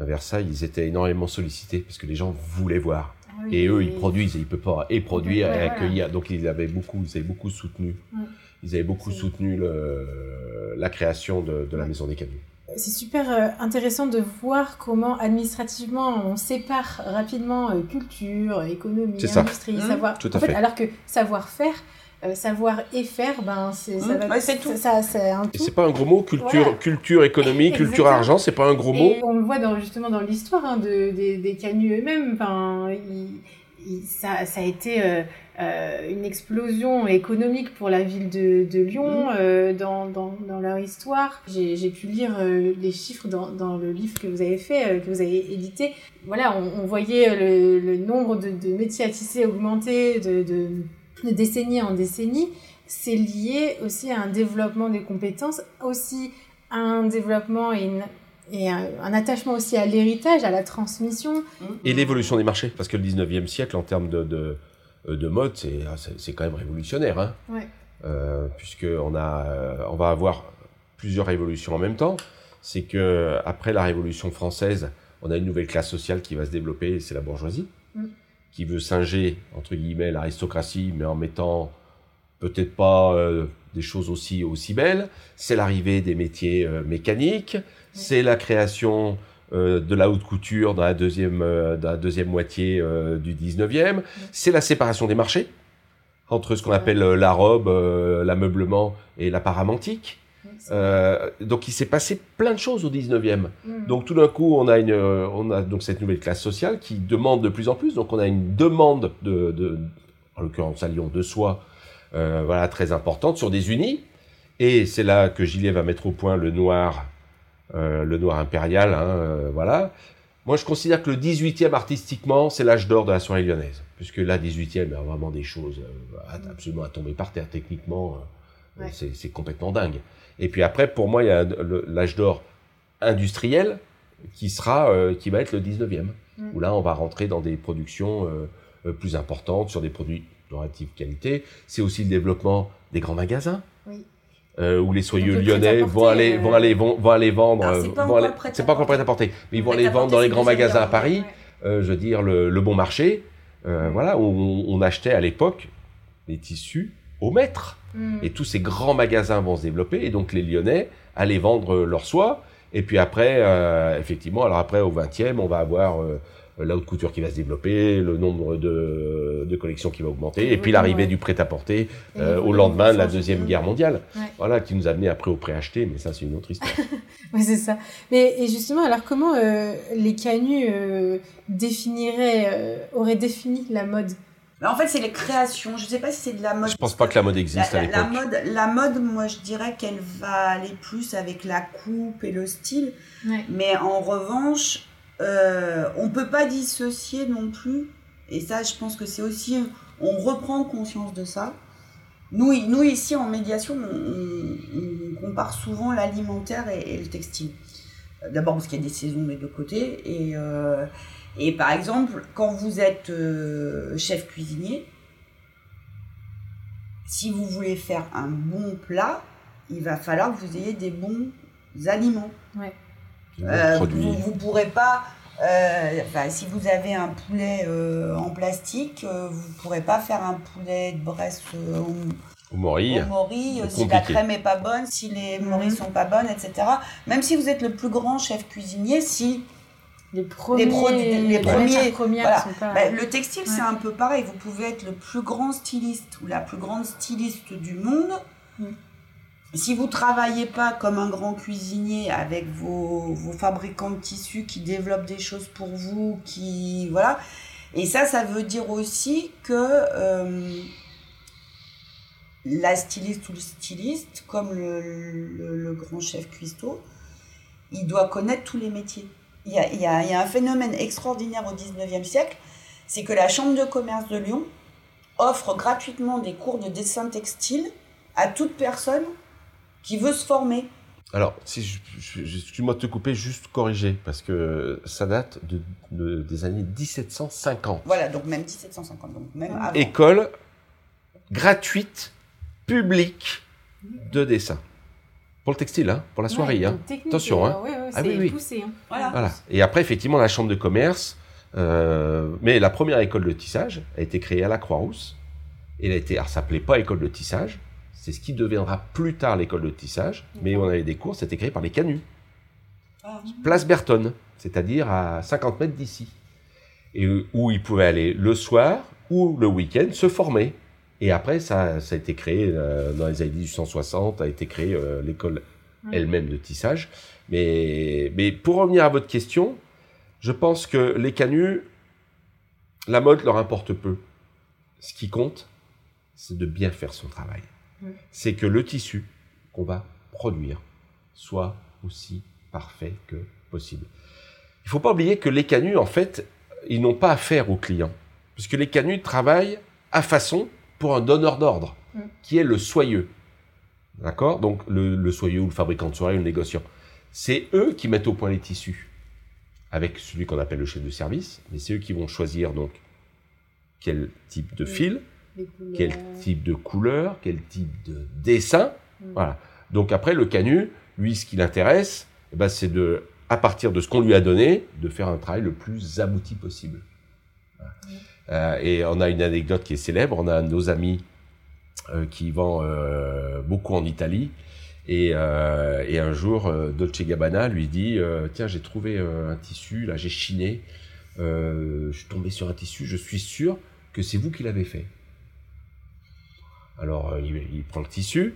à Versailles, ils étaient énormément sollicités parce que les gens voulaient voir. Ah et eux, ils produisent, ils peuvent pas et produire et accueillir. Donc ils avaient beaucoup, ils avaient beaucoup soutenu. Ils avaient beaucoup soutenu le, la création de, de la Maison des Canuts c'est super euh, intéressant de voir comment administrativement on sépare rapidement euh, culture, économie, industrie, mmh. savoir. Tout en fait, alors que savoir-faire, euh, savoir et faire, ben c'est ça mmh. va. c'est tout. Ça, c'est un tout. c'est pas un gros mot, culture, culture, économie, culture, argent, c'est pas un gros mot. on le voit dans, justement dans l'histoire hein, de, des, des canuts eux-mêmes. Enfin, ça, ça a été euh, une explosion économique pour la ville de, de Lyon mmh. euh, dans, dans, dans, leur histoire. J'ai pu lire euh, les chiffres dans, dans, le livre que vous avez fait, que vous avez édité. Voilà, on, on voyait le, le, nombre de, de, métiers à tisser augmenter de, de, de décennie en décennie. C'est lié aussi à un développement des compétences, aussi à un développement et une et un, un, attachement aussi à l'héritage, à la transmission. Et l'évolution des marchés, parce que le 19e siècle, en termes de, de, euh, de mode, ah, c'est quand même révolutionnaire. Hein ouais. euh, Puisqu'on a, euh, on va avoir plusieurs révolutions en même temps. C'est que après la Révolution française, on a une nouvelle classe sociale qui va se développer, c'est la bourgeoisie, mm. qui veut singer, entre guillemets, l'aristocratie, mais en mettant peut-être pas euh, des choses aussi, aussi belles. C'est l'arrivée des métiers euh, mécaniques, c'est la création euh, de la haute couture dans la deuxième, dans la deuxième moitié du 19e, c'est la séparation des marchés entre ce qu'on appelle la robe, l'ameublement et la paramantique. Euh, donc il s'est passé plein de choses au 19e. Mm. Donc tout d'un coup, on a, une, on a donc cette nouvelle classe sociale qui demande de plus en plus. Donc on a une demande, de, de en l'occurrence à Lyon, de soie euh, voilà, très importante sur des unis. Et c'est là que Gillet va mettre au point le noir, euh, le noir impérial. Hein, euh, voilà. Moi, je considère que le 18e artistiquement, c'est l'âge d'or de la soirée lyonnaise. Puisque là, 18e, il y a vraiment des choses absolument à tomber par terre techniquement. C'est complètement dingue. Et puis après, pour moi, il y a l'âge d'or industriel qui sera, qui va être le 19e. Mm. Où là, on va rentrer dans des productions plus importantes sur des produits relative qualité. C'est aussi le développement des grands magasins. Euh, où les soyeux lyonnais vont aller, vont aller, vont, vont aller vendre. C'est pas, encore prêt à porter, mais ils vont aller vendre dans les grands magasins à Paris. Euh, je veux dire le, bon marché, euh, voilà, où on, achetait à l'époque les tissus au mètre. Hmm. Et tous ces grands magasins vont se développer, et donc les Lyonnais allaient vendre leur soie. Et puis après, effectivement, alors après au 20e, on va avoir euh, la haute couture qui va se développer, le nombre de, de collections qui va augmenter, et puis l'arrivée du prêt-à-porter euh, au lendemain de la Deuxième Guerre mondiale. Voilà, qui nous a amené après au prêt-acheté, mais ça, c'est une autre histoire. oui, c'est ça. Mais et justement, alors comment euh, les canuts définiraient, auraient défini la mode? En fait, c'est les créations. Je ne sais pas si c'est de la mode. Je pense pas que la mode existe à l'époque. La mode, la mode, moi, je dirais qu'elle va aller plus avec la coupe et le style. Mais en revanche, euh, on ne peut pas dissocier non plus, et ça je pense que c'est aussi, on reprend conscience de ça. Nous, nous ici en médiation, on, compare souvent l'alimentaire et, le textile. D'abord parce qu'il y a des saisons des deux côtés, et, euh, et par exemple, quand vous êtes euh, chef cuisinier, si vous voulez faire un bon plat, il va falloir que vous ayez des bons aliments. Euh, vous ne pourrez pas, euh, si vous avez un poulet euh, en plastique, vous ne pourrez pas faire un poulet de Brest au morille, si la crème n'est pas bonne, si les mhm. morilles sont pas bonnes, etc. Même si vous êtes le plus grand chef cuisinier, si les premiers, les, premiers, voilà. Ben, le textile c'est un peu pareil. Vous pouvez être le plus grand styliste ou la plus grande styliste du monde. Mm si vous travaillez pas comme un grand cuisinier avec vos, fabricants de tissus qui développent des choses pour vous, qui voilà, et ça, ça veut dire aussi que euh, la styliste ou le styliste, comme le, grand chef cuistot, il doit connaître tous les métiers. Il y a, il y a un phénomène extraordinaire au 19e siècle, c'est que la Chambre de commerce de Lyon offre gratuitement des cours de dessin textile à toute personne qui veut se former. Alors, si je, je, moi de te couper, juste corriger, parce que ça date de, des années 1750. Voilà, donc même 1750, donc même avant. École gratuite, publique de dessin. Pour le textile, hein, pour la soirée. hein. Attention, hein. ah, oui, oui. Poussé, hein. Voilà. Et après, effectivement, la chambre de commerce. Euh, mais la première école de tissage a été créée à la Croix-Rousse. Et elle a été, alors ça s'appelait pas école de tissage, c'est ce qui deviendra plus tard l'école de tissage, mais on avait des cours, c'était créé par les canuts. Ah. Place Berton, c'est-à-dire à 50 mètres d'ici. Et où ils pouvaient aller le soir ou le week-end se former. Et après, ça, ça a été créé euh, dans les années 1860, a été créé euh, l'école elle-même de tissage. Mais, mais pour revenir à votre question, je pense que les canuts, la mode leur importe peu. Ce qui compte, c'est de bien faire son travail c'est que le tissu qu'on va produire soit aussi parfait que possible. Il ne faut pas oublier que les canuts, en fait, ils n'ont pas affaire aux clients, puisque les canuts travaillent à façon pour un donneur d'ordre, mm. qui est le soyeux. D'accord? Donc, le, soyeux ou le fabricant de soirée ou le négociant. C'est eux qui mettent au point les tissus, avec celui qu'on appelle le chef de service, mais c'est eux qui vont choisir donc quel type de fil, quel type de couleur, quel type de dessin. Mm. Voilà. Donc après, le canut, lui, ce qui l'intéresse, eh ben, c'est de à partir de ce qu'on lui a donné, de faire un travail le plus abouti possible. Euh, et on a une anecdote qui est célèbre. On a un de nos amis euh, qui vend euh, beaucoup en Italie. Et, et un jour, Dolce Gabbana lui dit Tiens, j'ai trouvé un tissu, là, j'ai chiné. je suis tombé sur un tissu, je suis sûr que c'est vous qui l'avez fait. Alors, il, prend le tissu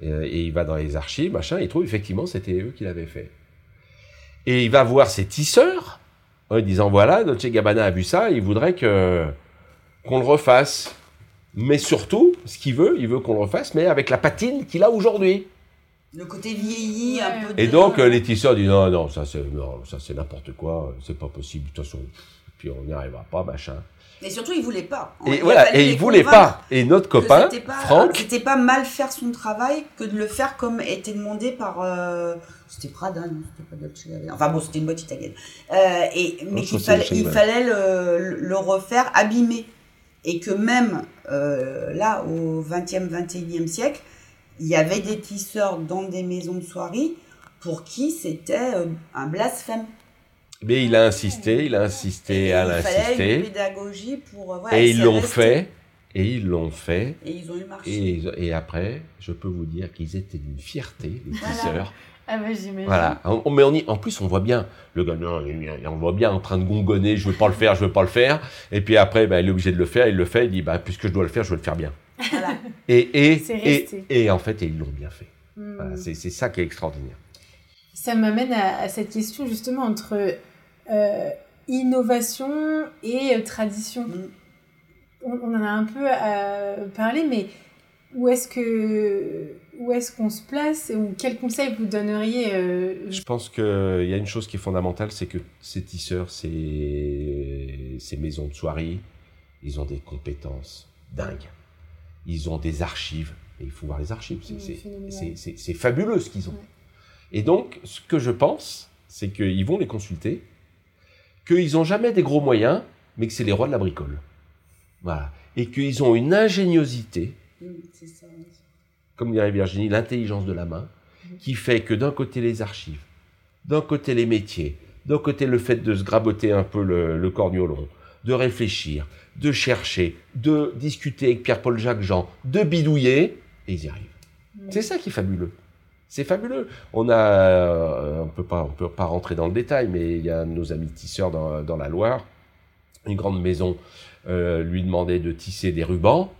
et, il va dans les archives, machin, il trouve effectivement c'était eux qui l'avaient fait. Et il va voir ses tisseurs en disant voilà, Dolce Gabbana a vu ça, il voudrait que qu'on le refasse. Mais surtout, ce qu'il veut, il veut qu'on le refasse, mais avec la patine qu'il a aujourd'hui. Le côté vieilli, un peu. Et donc les tisseurs disent non, non, ça c'est ça c'est n'importe quoi, c'est pas possible. De toute façon, puis on n'y arrivera pas, machin. Et surtout, il voulait pas. Et voilà, et il voulait pas. Et notre copain, Franck, c'était pas mal faire son travail que de le faire comme était demandé par. Euh, c'était Prada, non, c'était pas Dolce Enfin bon, c'était une boîte italienne. Euh, et mais qu'il fallait, il fallait le, le, refaire abîmé. Et que même euh, là, au 20e, 21e siècle, il y avait des tisseurs dans des maisons de soirée pour qui c'était un blasphème. Mais il a insisté, il a insisté, elle a insisté. pédagogie pour. Euh, et ils l'ont fait. Et ils l'ont fait. Et ils ont eu marché. Et, après, je peux vous dire qu'ils étaient d'une fierté, les tisseurs. Ah bah j'imagine. Voilà. mais on y, en plus, on voit bien le gars, non, on voit bien en train de gongonner, je veux pas le faire, je veux pas le faire. Et puis après, bah, il est obligé de le faire, il le fait, il dit, bah, puisque je dois le faire, je veux le faire bien. Voilà. et, et, et, et, en fait, ils l'ont bien fait. Hmm. c'est ça qui est extraordinaire. Ça m'amène à, à, cette question justement entre euh, innovation et euh, tradition. Mm. On, en a un peu euh, parlé, mais où est-ce que où est-ce qu'on se place ou quel conseil vous donneriez Je pense qu'il y a une chose qui est fondamentale, c'est que ces tisseurs, ces, ces maisons de soirée, ils ont des compétences dingues. Ils ont des archives. Et il faut voir les archives. C'est fabuleux ce qu'ils ont. Et donc, ce que je pense, c'est qu'ils vont les consulter qu'ils n'ont jamais des gros moyens, mais que c'est les rois de la bricole. Voilà. Et qu'ils ont une ingéniosité, comme dirait Virginie, l'intelligence de la main, qui fait que d'un côté les archives, d'un côté les métiers, d'un côté le fait de se graboter un peu le, le corniolon, de réfléchir, de chercher, de discuter avec Pierre-Paul Jacques Jean, de bidouiller, et ils y arrivent. C'est ça qui est fabuleux. C'est fabuleux. On a, euh, on peut pas, on peut pas rentrer dans le détail, mais il y a nos amis tisseurs dans, dans la Loire, une grande maison euh, lui demandait de tisser des rubans,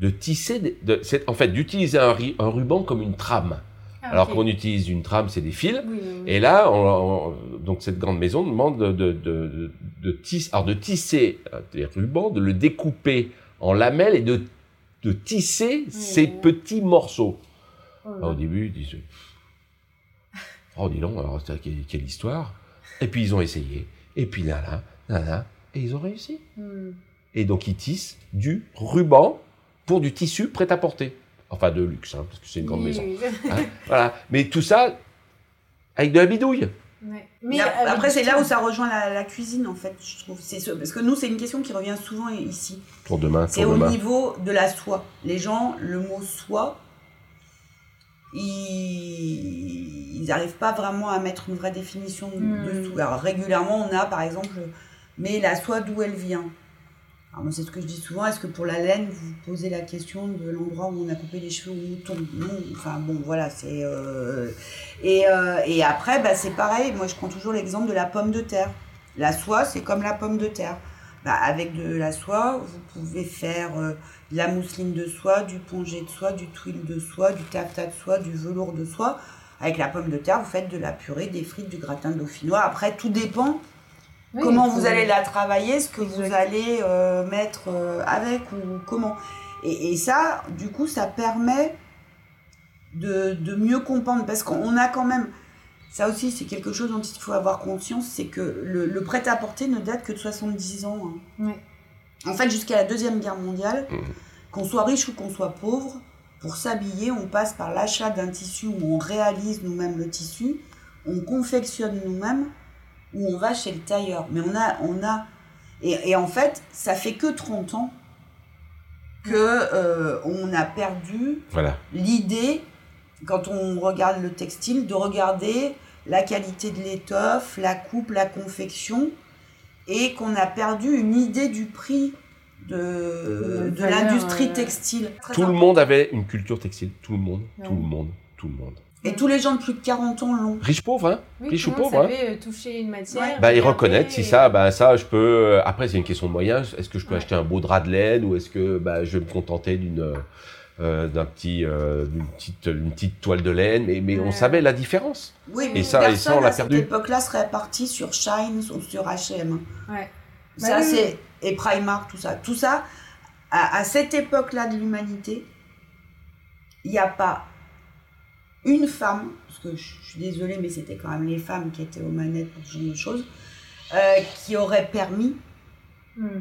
de tisser, de, en fait, d'utiliser un, un, ruban comme une trame. Ah, Alors qu'on utilise une trame, c'est des fils. Et là, on, donc cette grande maison demande de, de, de, de, tisser, alors de tisser euh, des rubans, de le découper en lamelles et de, de tisser ces petits morceaux. Oh au début, ils disent Oh, dis donc, alors, quelle, histoire? Et puis ils ont essayé. Et puis là, là, là, là, et ils ont réussi. Hmm. Et donc ils tissent du ruban pour du tissu prêt à porter. Enfin, de luxe, hein, parce que c'est une grande maison. Hein, voilà. Mais tout ça avec de la bidouille. Mais après, c'est là où ça rejoint la, cuisine, en fait, je trouve. Parce que nous, c'est une question qui revient souvent ici. Pour demain. C'est au niveau de la soie. Les gens, le mot soie, ils n'arrivent pas vraiment à mettre une vraie définition hmm. de Alors régulièrement, on a par exemple, mais la soie d'où elle vient. Alors moi, c'est ce que je dis souvent, est-ce que pour la laine, vous posez la question de l'endroit où on a coupé les cheveux au mouton Non, enfin bon, voilà, c'est... Euh, et, euh, et, après, bah, c'est pareil, moi je prends toujours l'exemple de la pomme de terre. La soie, c'est comme la pomme de terre. Bah, avec de la soie, vous pouvez faire euh, la mousseline de soie, du pongé de soie, du twill de soie, du taffetas de soie, du velours de soie. Avec la pomme de terre, vous faites de la purée, des frites, du gratin dauphinois. Après, tout dépend comment vous allez la travailler, ce que vous allez euh, mettre euh, avec ou comment. Et, et, ça, du coup, ça permet de, de mieux comprendre parce qu'on a quand même ça aussi, c'est quelque chose dont il faut avoir conscience, c'est que le, prêt-à-porter ne date que de 70 ans. Hein. En fait, jusqu'à la Deuxième Guerre mondiale, mmh. qu'on soit riche ou qu'on soit pauvre, pour s'habiller, on passe par l'achat d'un tissu où on réalise nous-mêmes le tissu, on confectionne nous-mêmes, ou on va chez le tailleur. Mais on a... On a et, en fait, ça fait que 30 ans que euh, on a perdu l'idée quand on regarde le textile, de regarder la qualité de l'étoffe, la coupe, la confection, et qu'on a perdu une idée du prix de, de l'industrie euh, textile. tout le monde avait une culture textile, tout le monde, tout le monde, tout le monde. Et tous les gens de plus de 40 ans l'ont. Riche pauvre, hein Riche ou pauvre, hein euh, toucher une matière. Bah, ils reconnaissent, si ça, bah, ça, je peux. Euh, après, c'est une question de moyens. Est-ce que je peux acheter un beau drap de laine ou est-ce que bah, je vais me contenter d'une. D'un petit, d'une petite, une petite toile de laine, mais, mais on savait la différence. Oui, mais et ça, et ça, on l'a perdu. À cette époque-là, serait parti sur Shine ou sur H&M. Ouais. Ça, bah c'est et Primark, tout ça, tout ça, à, à cette époque-là de l'humanité, il n'y a pas une femme, parce que je, suis désolée, mais c'était quand même les femmes qui étaient aux manettes pour ce genre de choses, euh, qui aurait permis hmm.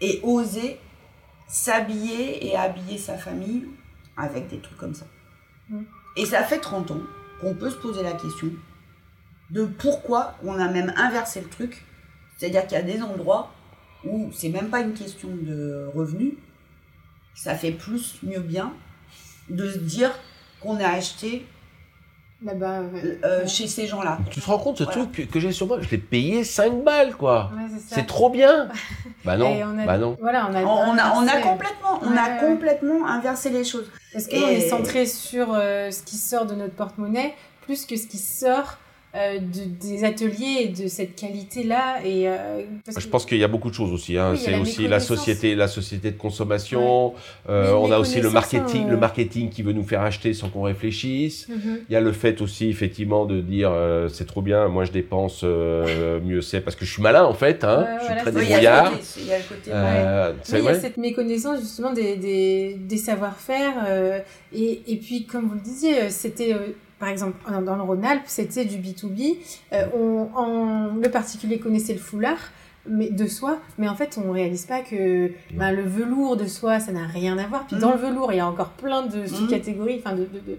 et osé s'habiller et habiller sa famille avec des trucs comme ça. Hmm. Et ça fait 30 ans qu'on peut se poser la question de pourquoi on a même inversé le truc. C'est-à-dire qu'il y a des endroits où c'est même pas une question de revenus, ça fait plus, mieux bien de se dire qu'on a acheté là-bas euh, chez ces gens-là. Tu te rends compte ce truc que, j'ai sur moi Je l'ai payé 5 balles, quoi. c'est trop bien. bah non. bah non. Voilà, on a, on, a, on a complètement, on a complètement inversé les choses. Parce qu'on est centré sur euh, ce qui sort de notre porte-monnaie plus que ce qui sort euh, des ateliers de cette qualité-là. Et, euh, Je pense qu'il y a beaucoup de choses aussi. Hein. c'est aussi la société, la société de consommation. Euh, on a aussi le marketing, le marketing qui veut nous faire acheter sans qu'on réfléchisse. Mhm. Il y a le fait aussi, effectivement, de dire c'est trop bien, moi je dépense, mieux c'est parce que je suis malin en fait. Hein. je suis très débrouillard. Il y a, le côté, il y a cette méconnaissance justement des, des, des savoir-faire. et, et puis, comme vous le disiez, c'était par exemple, dans le Rhône-Alpes, c'était du B2B. Euh, on, le particulier connaissait le foulard mais de soie, mais en fait, on ne réalise pas que ben, le velours de soie, ça n'a rien à voir. Puis dans le mm. velours, il y a encore plein de sous-catégories, enfin de, de,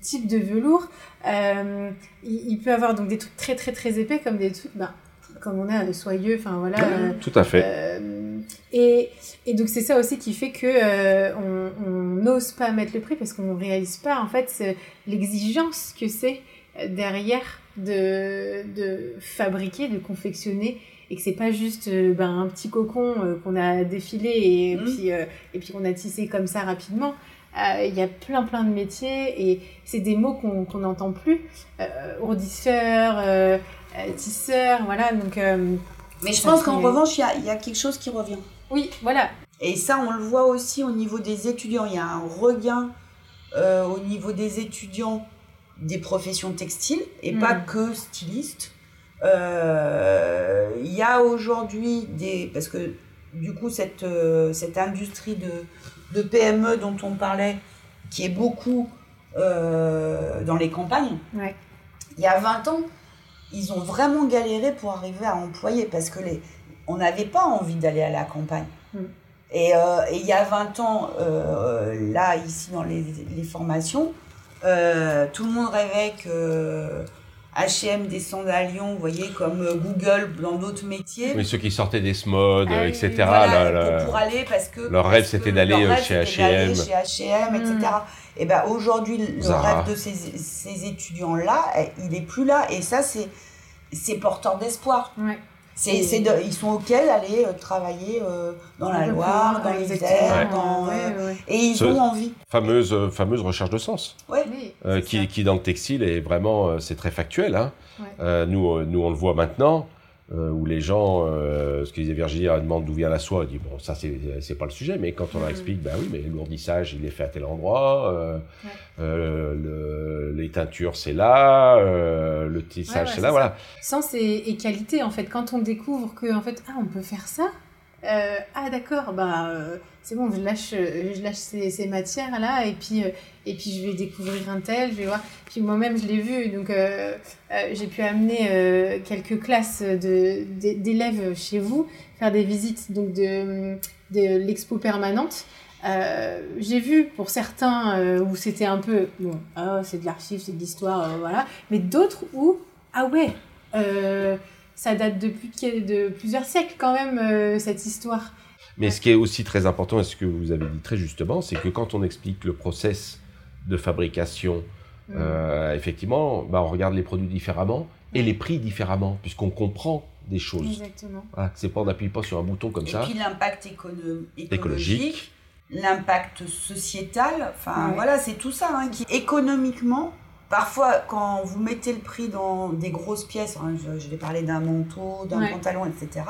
types de velours. Euh, il, peut avoir donc des trucs très très très épais comme des trucs, ben, comme on de soyeux, enfin voilà. Euh, tout à fait. et, et, donc c'est ça aussi qui fait que on n'ose pas mettre le prix parce qu'on ne réalise pas en fait l'exigence que c'est euh, derrière de, de fabriquer, de confectionner et que c'est pas juste euh, ben, un petit cocon euh, qu'on a défilé et, mmh. puis, et puis qu'on a tissé comme ça rapidement. Il y a plein plein de métiers et c'est des mots qu'on n'entend plus. ourdisseur, tisseur, voilà. Donc, Mais je pense qu'en revanche, il y y a quelque chose qui revient. Oui, voilà. Et ça, on le voit aussi au niveau des étudiants. Il y a un regain euh, au niveau des étudiants des professions textiles et pas hmm. que stylistes. Euh, il y a aujourd'hui des... Parce que du coup, cette, euh, cette industrie de, de, PME dont on parlait, qui est beaucoup dans les campagnes, il y a 20 ans, ils ont vraiment galéré pour arriver à employer parce que les, on n'avait pas envie d'aller à la campagne. Hmm. Euh, et, il y a 20 ans, euh, là, ici, dans les, les formations, euh, tout le monde rêvait que H&M descende à Lyon, vous voyez, comme Google dans d'autres métiers. Mais ceux qui sortaient des SMOD, ah etc. pour, aller, parce que... Leur rêve, c'était d'aller chez H&M. chez H&M, etc. Et ben aujourd'hui, le rêve de ces, ces étudiants-là, eh, il est plus là. Et ça, c'est porteur d'espoir. Ouais. C'est, ils sont OK d'aller euh, travailler euh, dans la Loire, dans les terres, euh, et ils ont envie. Fameuse, fameuse recherche de sens, qui, qui, dans le textile est vraiment, c'est très factuel. Hein. nous, nous, on le voit maintenant. Euh, où les gens, euh, ce que disait Virginie, demandent d'où vient la soie, on dit bon, ça c'est pas le sujet, mais quand on leur mm. explique, ben oui, mais lourdissage il est fait à tel endroit, euh, les teintures c'est là, le tissage c'est là, voilà. Sens et, et, qualité en fait, quand on découvre que en fait, ah, on peut faire ça, euh, ah d'accord, bah euh, c'est bon, je lâche, euh, je lâche ces, ces matières là et puis et puis je vais découvrir un tel, je vais voir. Puis moi-même je l'ai vu, donc j'ai pu amener quelques classes de d'élèves chez vous faire des visites donc de de l'expo permanente. j'ai vu pour certains où c'était un peu bon, oh, c'est de l'archive, c'est de l'histoire, voilà, mais d'autres où ah ouais ça date depuis de plusieurs siècles quand même, euh, cette histoire. Mais ce qui est aussi très important, et ce que vous avez dit très justement, c'est que quand on explique le process de fabrication Mm. effectivement, bah, on regarde les produits différemment et les prix différemment, puisqu'on comprend des choses. Exactement. c'est pas, on n'appuie pas sur un bouton comme ça. Et puis l'impact écologique, l'impact sociétal, enfin voilà, c'est tout ça hein, qui économiquement Parfois, quand vous mettez le prix dans des grosses pièces, hein, je, vais parler d'un manteau, d'un pantalon, etc.,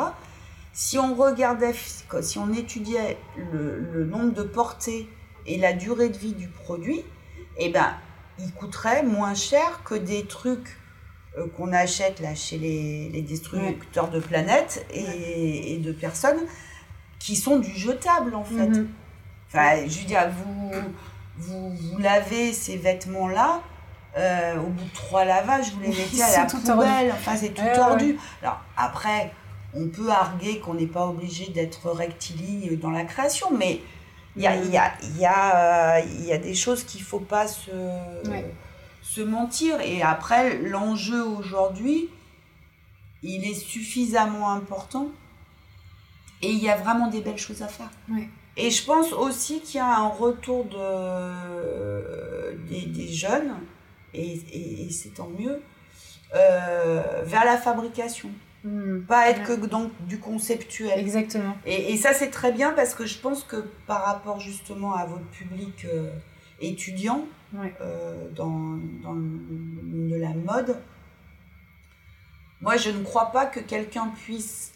si on regardait, si on étudiait le, nombre de portées et la durée de vie du produit, eh ben, il coûterait moins cher que des trucs euh, qu'on achète là chez les, les destructeurs de planètes et, de personnes qui sont du jetable en fait. Mhm. Enfin, je veux dire, vous, vous, vous lavez ces vêtements-là, euh, au bout de trois lavages, vous les mettez à la poubelle. Enfin, c'est tout tordu. Alors, après, on peut arguer qu'on n'est pas obligé d'être rectiligne dans la création, mais il y a, y, a, y, a, y a des choses qu'il ne faut pas se, se mentir. Et après, l'enjeu aujourd'hui, il est suffisamment important et il y a vraiment des belles choses à faire. Et je pense aussi qu'il y a un retour de, des, des jeunes et, c'est tant mieux, euh, vers la fabrication. Hmm. Pas être que donc du conceptuel. Exactement. Et, ça, c'est très bien parce que je pense que par rapport justement à votre public euh, étudiant euh, dans, dans le de la mode, moi, je ne crois pas que quelqu'un puisse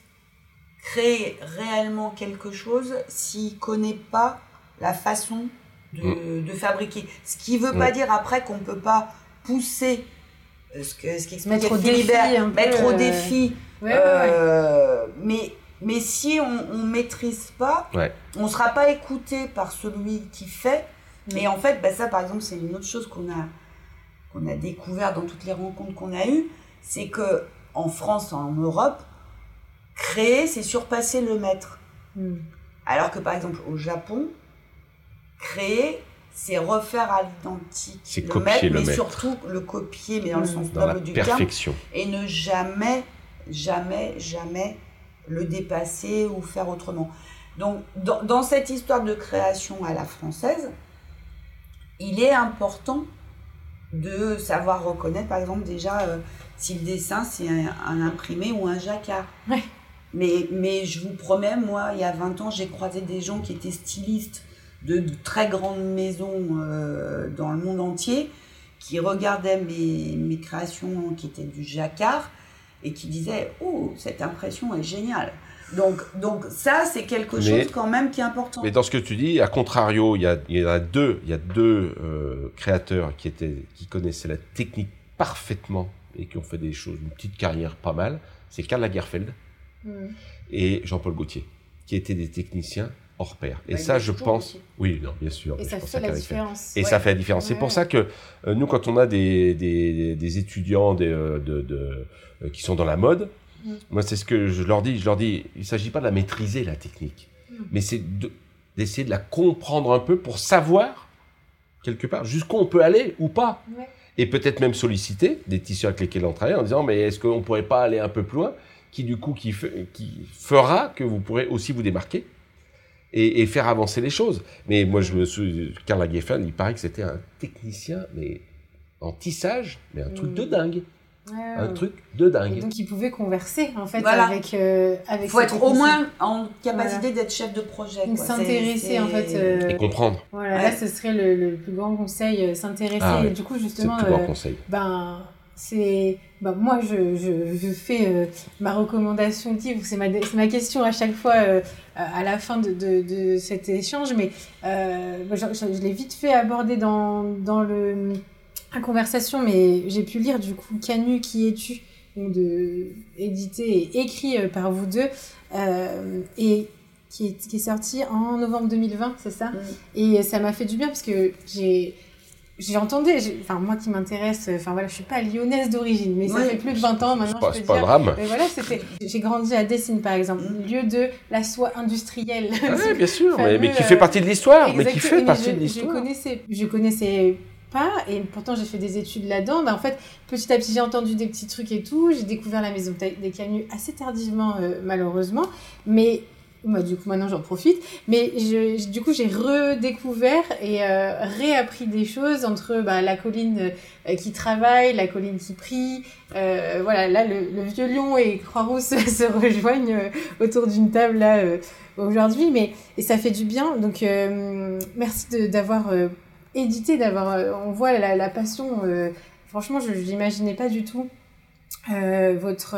créer réellement quelque chose s'il ne connaît pas la façon de, hmm. de fabriquer. Ce qui ne veut pas dire après qu'on ne peut pas pousser ce que ce qui mettre au défi, mettre au euh, défi. Euh, mais mais si on ne maîtrise pas, on ne sera pas écouté par celui qui fait. Mais en fait, bah ça par exemple, c'est une autre chose qu'on a qu'on a découvert dans toutes les rencontres qu'on a eues, c'est que en France, en Europe, créer, c'est surpasser le maître. Hmm. Alors que par exemple au Japon, créer, c'est refaire à l'identique c'est le copier mais surtout le copier, mais dans le sens noble du perfection. terme, et ne jamais, jamais, jamais le dépasser ou faire autrement. Donc, dans, cette histoire de création à la française, il est important de savoir reconnaître, par exemple, déjà, euh, si le dessin, c'est un, imprimé ou un jacquard. Mais, mais je vous promets, moi, il y a 20 ans, j'ai croisé des gens qui étaient stylistes de, très grandes maisons euh, dans le monde entier qui regardaient mes, mes, créations qui étaient du jacquard et qui disaient Oh, cette impression est géniale. Donc, donc ça, c'est quelque chose quand même qui est important. Mais dans ce que tu dis, à contrario, il y a, il y a deux, il y a deux euh, créateurs qui, étaient, qui connaissaient la technique parfaitement et qui ont fait des choses, une petite carrière pas mal. C'est Karl Lagerfeld mm. et Jean-Paul Gaultier, qui étaient des techniciens hors pair. Et ça, je pense. Oui, non, bien sûr. Et ça fait la différence. Et ça fait la différence. C'est pour ça que euh, nous, quand on a des, des, des étudiants des, euh, de, de, euh, qui sont dans la mode, mm. moi, c'est ce que je leur dis. Je leur dis, il ne s'agit pas de la maîtriser, la technique, mm. mais c'est d'essayer de, la comprendre un peu pour savoir, quelque part, jusqu'où on peut aller ou pas. Et peut-être même solliciter des tissus avec lesquels on travaille en disant, mais est-ce qu'on ne pourrait pas aller un peu plus loin qui, du coup, qui, qui fera que vous pourrez aussi vous démarquer et, faire avancer les choses. Mais moi, je me souviens, Karl Lagerfeld, il paraît que c'était un technicien, mais en tissage, mais un truc de mm. dingue. un truc de dingue. donc il pouvait converser en fait avec euh, avec. Il faut être au moins en capacité d'être chef de projet. S'intéresser en fait. Euh, et comprendre. Voilà, là ce serait le, plus grand conseil, euh, s'intéresser. Ah et du coup justement. C'est le plus grand conseil. Ben c'est bah, moi je, je, je fais euh, ma recommandation livre. C'est ma, ma question à chaque fois euh, à la fin de, de, de cet échange mais euh, je, l'ai vite fait aborder dans, dans le la conversation mais j'ai pu lire du coup Canu qui es-tu? De édité et écrit par vous deux et qui est, qui est sorti en novembre 2020 c'est ça? Et ça m'a fait du bien parce que j'ai j'ai entendu, enfin moi qui m'intéresse, enfin voilà, je suis pas lyonnaise d'origine, mais ça fait plus de 20 ans maintenant. C'est pas, pas drame. Mais voilà, c'était, j'ai grandi à Dessine par exemple, mm. lieu de la soie industrielle. Ah oui, bien sûr, mais, qui fait partie de l'histoire, mais qui fait partie de l'histoire. Je connaissais, je connaissais pas, et pourtant j'ai fait des études là-dedans. Ben, en fait, petit à petit, j'ai entendu des petits trucs et tout. J'ai découvert la maison des Camus assez tardivement, euh, malheureusement, mais moi, du coup, maintenant, j'en profite. Mais je, du coup, j'ai redécouvert et euh, réappris des choses entre bah, la colline euh, qui travaille, la colline qui prie. Euh, voilà, là, le, vieux lion et Croix-Rousse se rejoignent autour d'une table là aujourd'hui. Mais et ça fait du bien. Donc, merci d'avoir édité, d'avoir. on voit la, la passion. franchement, je n'imaginais pas du tout votre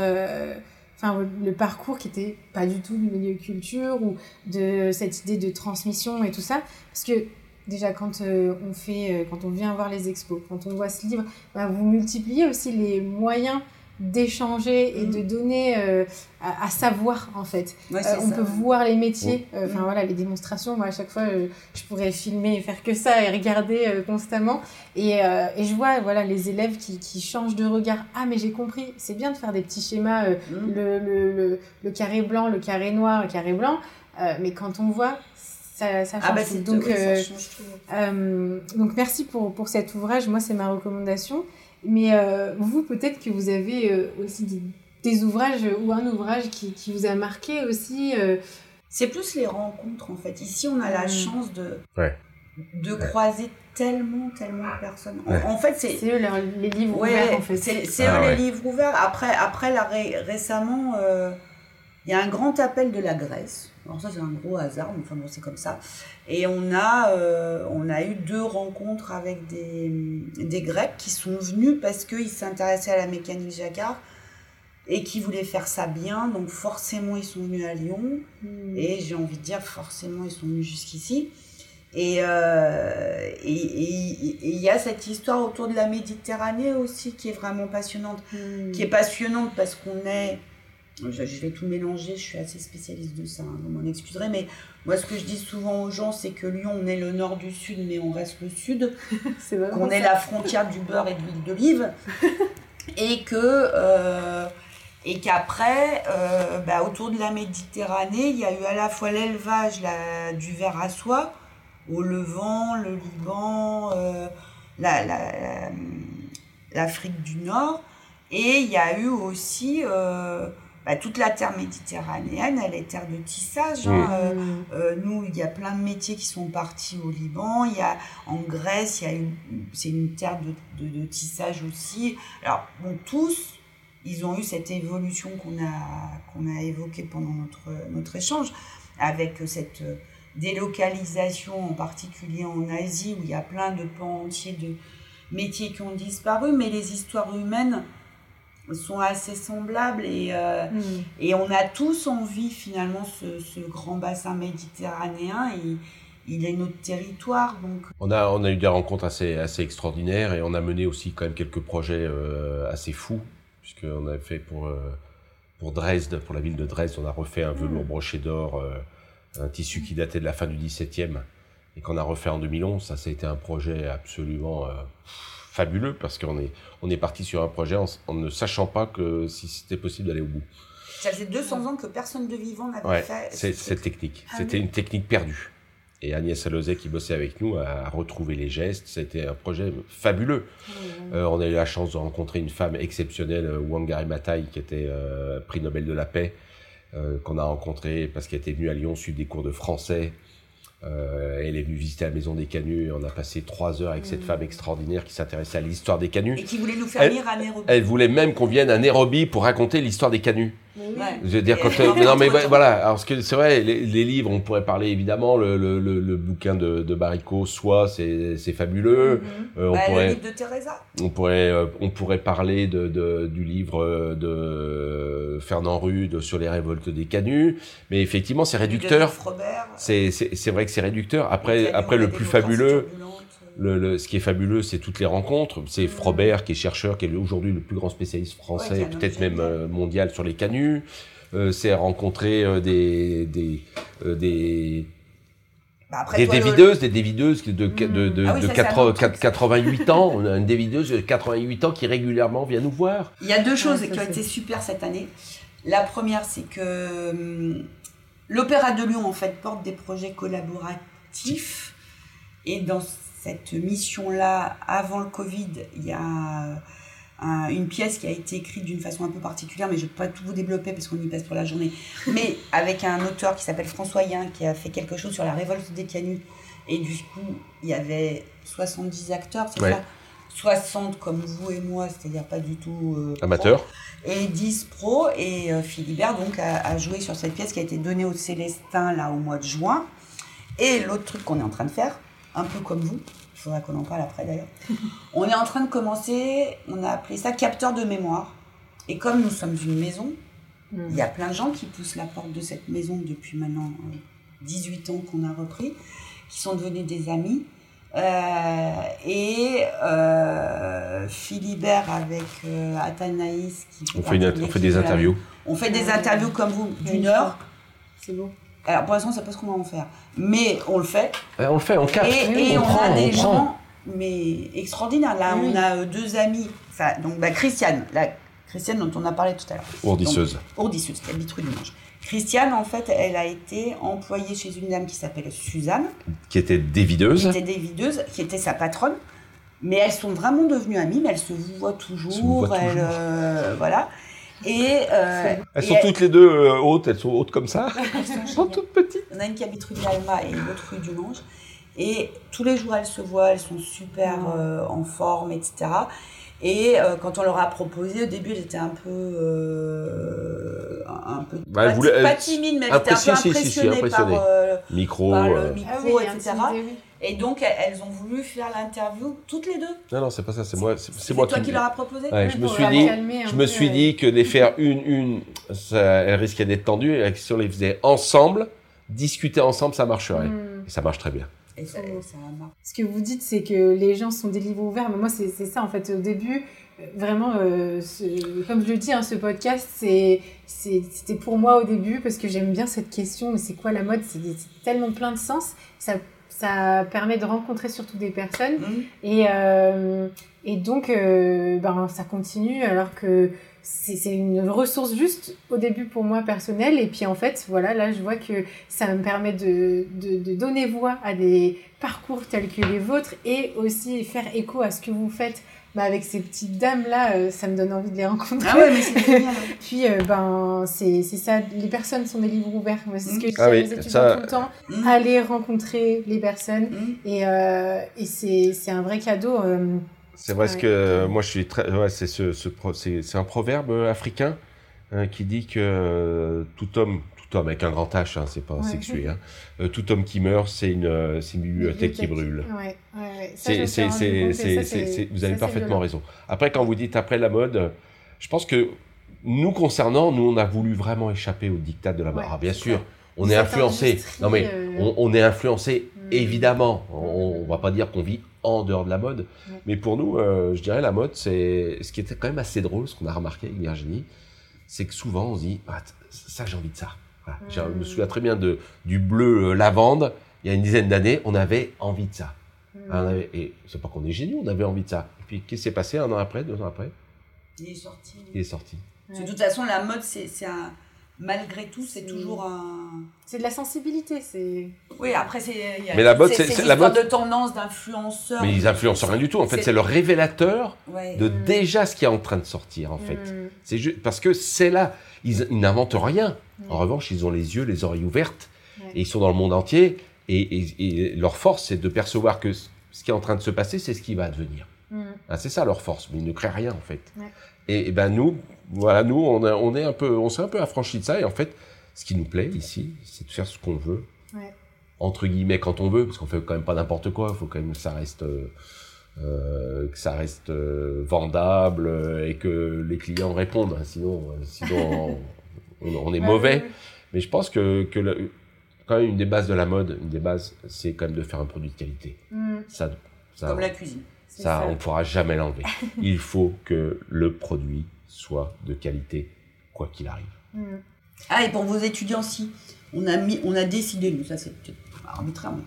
enfin, le parcours qui était pas du tout du milieu culture ou de cette idée de transmission et tout ça. Parce que déjà, quand euh, on fait, euh, quand on vient voir les expos, quand on voit ce livre, bah, vous multipliez aussi les moyens d'échanger et de mm. donner euh, à, savoir en fait. Euh, on peut voir les métiers, mm. euh, enfin voilà les démonstrations. Moi à chaque fois je pourrais filmer et faire que ça et regarder constamment et, et, je vois voilà les élèves qui, qui changent de regard. Ah mais j'ai compris, c'est bien de faire des petits schémas, mm. le, le, le, carré blanc, le carré noir, le carré blanc, mais quand on voit ça, ça ah, change. Bah, donc, donc merci pour, pour cet ouvrage. Moi c'est ma recommandation. Mais euh, vous, peut-être que vous avez euh, aussi des, ouvrages ou un ouvrage qui, qui vous a marqué aussi. Euh. C'est plus les rencontres en fait. Ici, on a la hmm. chance de, de croiser tellement, tellement de personnes. En, fait, c'est. Eux les livres ouverts en fait. C'est ah eux les livres ouverts. Après, après la récemment, il y a un grand appel de la Grèce. Alors ça, c'est un gros hasard, mais enfin bon, c'est comme ça. Et on a, euh, on a eu deux rencontres avec des, des Grecs qui sont venus parce qu'ils s'intéressaient à la mécanique Jacquard et qui voulaient faire ça bien. Donc forcément, ils sont venus à Lyon. Hmm. Et j'ai envie de dire, forcément, ils sont venus jusqu'ici. Et euh, il y a cette histoire autour de la Méditerranée aussi qui est vraiment passionnante. Hmm. Qui est passionnante parce qu'on est je, vais tout mélanger, je suis assez spécialiste de ça, hein, vous m'en excuserez, mais moi ce que je dis souvent aux gens, c'est que Lyon, on est le nord du sud, mais on reste le sud, qu'on est la frontière du beurre et de l'huile d'olive, et que euh, et qu'après, euh, bah, autour de la Méditerranée, il y a eu à la fois l'élevage du verre à soie, au Levant, le Liban, euh, l'Afrique du Nord, et il y a eu aussi bah, toute la terre méditerranéenne, elle est terre de tissage. Hein. Euh, mmh. euh, nous, il y a plein de métiers qui sont partis au Liban. Il y a en Grèce, il y a c'est une terre de, de, tissage aussi. Alors, bon, tous, ils ont eu cette évolution qu'on a qu'on a évoquée pendant notre notre échange, avec cette délocalisation en particulier en Asie où il y a plein de pans entiers de métiers qui ont disparu, mais les histoires humaines sont assez semblables et, euh, mm. et on a tous envie finalement ce, ce grand bassin méditerranéen et il est notre territoire donc on a on a eu des rencontres assez assez extraordinaires et on a mené aussi quand même quelques projets euh, assez fous puisqu'on a fait pour euh, pour Dresde pour la ville de Dresde on a refait un velours mm. broché d'or un tissu qui datait de la fin du 17e et qu'on a refait en 2011 ça ça a été un projet absolument fabuleux parce qu'on est, on est parti sur un projet en, ne sachant pas que si c'était possible d'aller au bout. Ça faisait 200 ans que personne de vivant n'avait fait c'est, cette technique. Ah c'était une technique perdue. Et Agnès Alozet, qui bossait avec nous, a retrouvé les gestes. C'était un projet fabuleux. Euh, on a eu la chance de rencontrer une femme exceptionnelle, Wangari Maathai, qui était euh, prix Nobel de la paix, euh, qu'on a rencontré parce qu'elle était venue à Lyon suivre des cours de français. Euh, elle est venue visiter la maison des Canuts et on a passé trois heures avec cette mmh. femme extraordinaire qui s'intéressait à l'histoire des Canuts. Et qui voulait nous faire lire à Nairobi. Elle voulait même qu'on vienne à Nairobi pour raconter l'histoire des Canuts. Je veux dire, quand, euh, non, mais voilà, alors c'est vrai, les, livres, on pourrait parler évidemment, le, le, le, bouquin de, de Baricot, soit c'est fabuleux. Mm-hmm. euh, on bah, pourrait, le livre de Teresa. On pourrait, euh, on pourrait parler de, de, du livre de Fernand Rude sur les révoltes des Canuts, mais effectivement, c'est réducteur. C'est vrai que c'est réducteur. Après, après le plus fabuleux. Le, ce qui est fabuleux, c'est toutes les rencontres. C'est Frobert, qui est chercheur, qui est aujourd'hui le plus grand spécialiste français, peut-être même euh, mondial sur les canuts. Euh, c'est rencontrer euh, des des euh, des bah des dévideuses, des dévideuses de, de, de, de, ah de 88 ans, on a une dévideuse de 88 ans qui régulièrement vient nous voir. Il y a deux choses qui ont été super cette année. La première, c'est que hum, l'Opéra de Lyon, en fait, porte des projets collaboratifs. Et dans cette mission-là, avant le Covid, il y a une pièce qui a été écrite d'une façon un peu particulière, mais je ne vais pas tout vous développer parce qu'on y passe pour la journée, mais avec un auteur qui s'appelle François Yin, qui a fait quelque chose sur la révolte des canuts. Et du coup, il y avait 70 acteurs, c'est ça? 60 comme vous et moi, c'est-à-dire pas du tout euh, amateur, et 10 pros. Et euh, Philibert donc a, joué sur cette pièce qui a été donnée au Célestin là au mois de juin. Et l'autre truc qu'on est en train de faire, un peu comme vous, il faudra qu'on en parle après d'ailleurs, on est en train de commencer, on a appelé ça capteur de mémoire. Et comme nous sommes une maison, hmm. il y a plein de gens qui poussent la porte de cette maison depuis maintenant 18 euh, ans qu'on a repris, qui sont devenus des amis. Euh, et euh, Philibert avec euh, Athanaïs qui on fait, on fait des interviews. On fait des interviews comme vous d'une heure. C'est bon. Alors pour l'instant, on ne sait pas ce qu'on va en faire. Mais on le fait. on le fait, on capte. Et, on, a des gens mais extraordinaires. Là, on a deux amis. Enfin, donc bah, Christiane, la Christiane dont on a parlé tout à l'heure. Ourdisseuse. Ourdisseuse, qui habite rue du Manche. Christiane, en fait, elle a été employée chez une dame qui s'appelle Suzanne. Qui était dévideuse. Qui était dévideuse, qui était sa patronne. Mais elles sont vraiment devenues amies, mais elles se voient toujours. elles, euh, voilà. Et, euh, elles sont toutes les deux euh, hautes, elles sont hautes comme ça. elles sont, toutes petites. On a une qui habite rue de l'Alma et l'autre rue du Manche. Et tous les jours, elles se voient, elles sont super en forme, etc. Et euh, quand on leur a proposé, au début, j'étais un peu, euh, un peu bah, pas, voulait, pas, timide, mais elle était un peu impressionnée, par, euh, micro, par le micro, ah etc. Et donc, elles ont voulu faire l'interview toutes les deux. Non, non, c'est pas ça, c'est moi. C'est moi toi qui, leur a proposé ouais, Je me suis dit, je me suis dit que les faire une, une, ça, elles risquaient d'être tendues, et si on les faisait ensemble, discuter ensemble, ça marcherait. Hmm. Et ça marche très bien. Et ça, Ce que vous dites, c'est que les gens sont des livres ouverts. Mais moi, c'est ça, en fait. Au début, euh, vraiment, euh, comme je le dis, hein, ce podcast, c'était pour moi au début parce que j'aime bien cette question. Mais c'est quoi la mode? C'est tellement plein de sens. Ça, ça permet de rencontrer surtout des personnes. Mmh. Et, euh, et donc, ben, ça continue alors que c'est une ressource juste au début pour moi personnelle et puis en fait voilà là je vois que ça me permet de, de, donner voix à des parcours tels que les vôtres et aussi faire écho à ce que vous faites bah avec ces petites dames là euh, ça me donne envie de les rencontrer ah ouais mais c'est génial puis euh, ben c'est ça les personnes sont des livres ouverts c'est ce que je ah étudiants ça... tout le temps mmh. aller rencontrer les personnes mmh. et, euh, et c'est un vrai cadeau c'est vrai que moi je suis très. Ouais, c'est ce, ce c'est un proverbe africain hein, qui dit que euh, tout homme, tout homme avec un grand H, hein, c'est pas sexué, hein, euh, tout homme qui meurt, c'est une, euh, une bibliothèque qui brûle. Ouais, vous avez parfaitement raison. Après, quand vous dites après la mode, je pense que nous concernant, nous on a voulu vraiment échapper au diktat de la mara. Bien sûr, on est influencé. Non mais on, on, est influencé mm. évidemment. On, on va pas dire qu'on vit en dehors de la mode. Mais pour nous, euh, je dirais la mode, c'est ce qui était quand même assez drôle, ce qu'on a remarqué avec Virginie, c'est que souvent on se dit, ah, ça j'ai envie de ça. Je me souviens très bien de, du bleu euh, lavande, il y a une dizaine d'années, on avait envie de ça. Mmh. et c'est pas qu'on est géniaux, on avait envie de ça. Et puis qu'est-ce qui s'est passé un an après, deux ans après? Il est sorti. Il est sorti. De toute façon, la mode, c'est un malgré tout, c'est toujours un. C'est de la sensibilité, c'est. Oui, après, c'est. Mais la mode, c'est la mode de tendance d'influenceurs. Mais ils influencent rien du tout. En fait, c'est le révélateur de mm. déjà ce qui est en train de sortir, en fait. Mm. C'est juste parce que c'est là. Ils, n'inventent rien. En revanche, ils ont les yeux, les oreilles ouvertes, et ils sont dans le monde entier. Et, leur force, c'est de percevoir que ce qui est en train de se passer, c'est ce qui va advenir. Mm. Ah, c'est ça leur force, mais ils ne créent rien, en fait. Et, et ben nous, voilà, nous, on, on est un peu, on s'est un peu affranchi de ça. Et en fait, ce qui nous plaît ici, c'est de faire ce qu'on veut. Entre guillemets, quand on veut, parce qu'on fait quand même pas n'importe quoi. Il faut quand même que ça reste, euh, que ça reste euh, vendable euh, et que les clients répondent. Hein. Sinon, euh, sinon on, est mauvais. Mais je pense que, que quand même une des bases de la mode, une des bases, c'est quand même de faire un produit de qualité. Mm. Ça, ça, Comme la cuisine. Ça, ça, on ne pourra jamais l'enlever. Il faut que le produit soit de qualité, quoi qu'il arrive. Mm. Ah, et pour vos étudiants, si, on a, mis, on a décidé, nous, ça c'est arbitraire, mais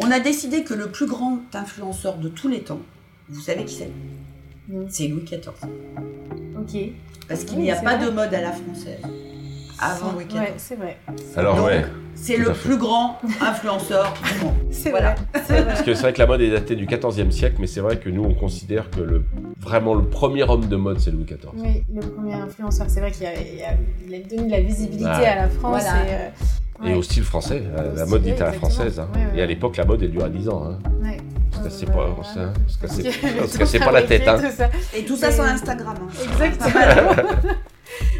on a décidé que le plus grand influenceur de tous les temps, vous savez qui c'est? C'est Louis XIV. Ok. Parce qu'il n'y a pas de mode à la française. Avant Louis XIV. Ouais, c'est vrai. Alors, ouais. C'est le plus grand influenceur du monde. C'est Voilà. vrai. Parce que c'est vrai que la mode est datée du XIVe siècle, mais c'est vrai que nous, on considère que le, vraiment le premier homme de mode, c'est Louis XIV. Oui, le premier influenceur, c'est vrai qu'il a, il donné de la visibilité à la France. Voilà. Et, euh, Et ouais. au style français, Au la style, mode dite à la française. hein. Ouais, ouais, Et à l'époque, la mode, elle dure à 10 ans. Hein. Ouais. Se Euh, pas, se le pas la tête, hein. Et tout ça Et- sur Instagram. hein. Exactement.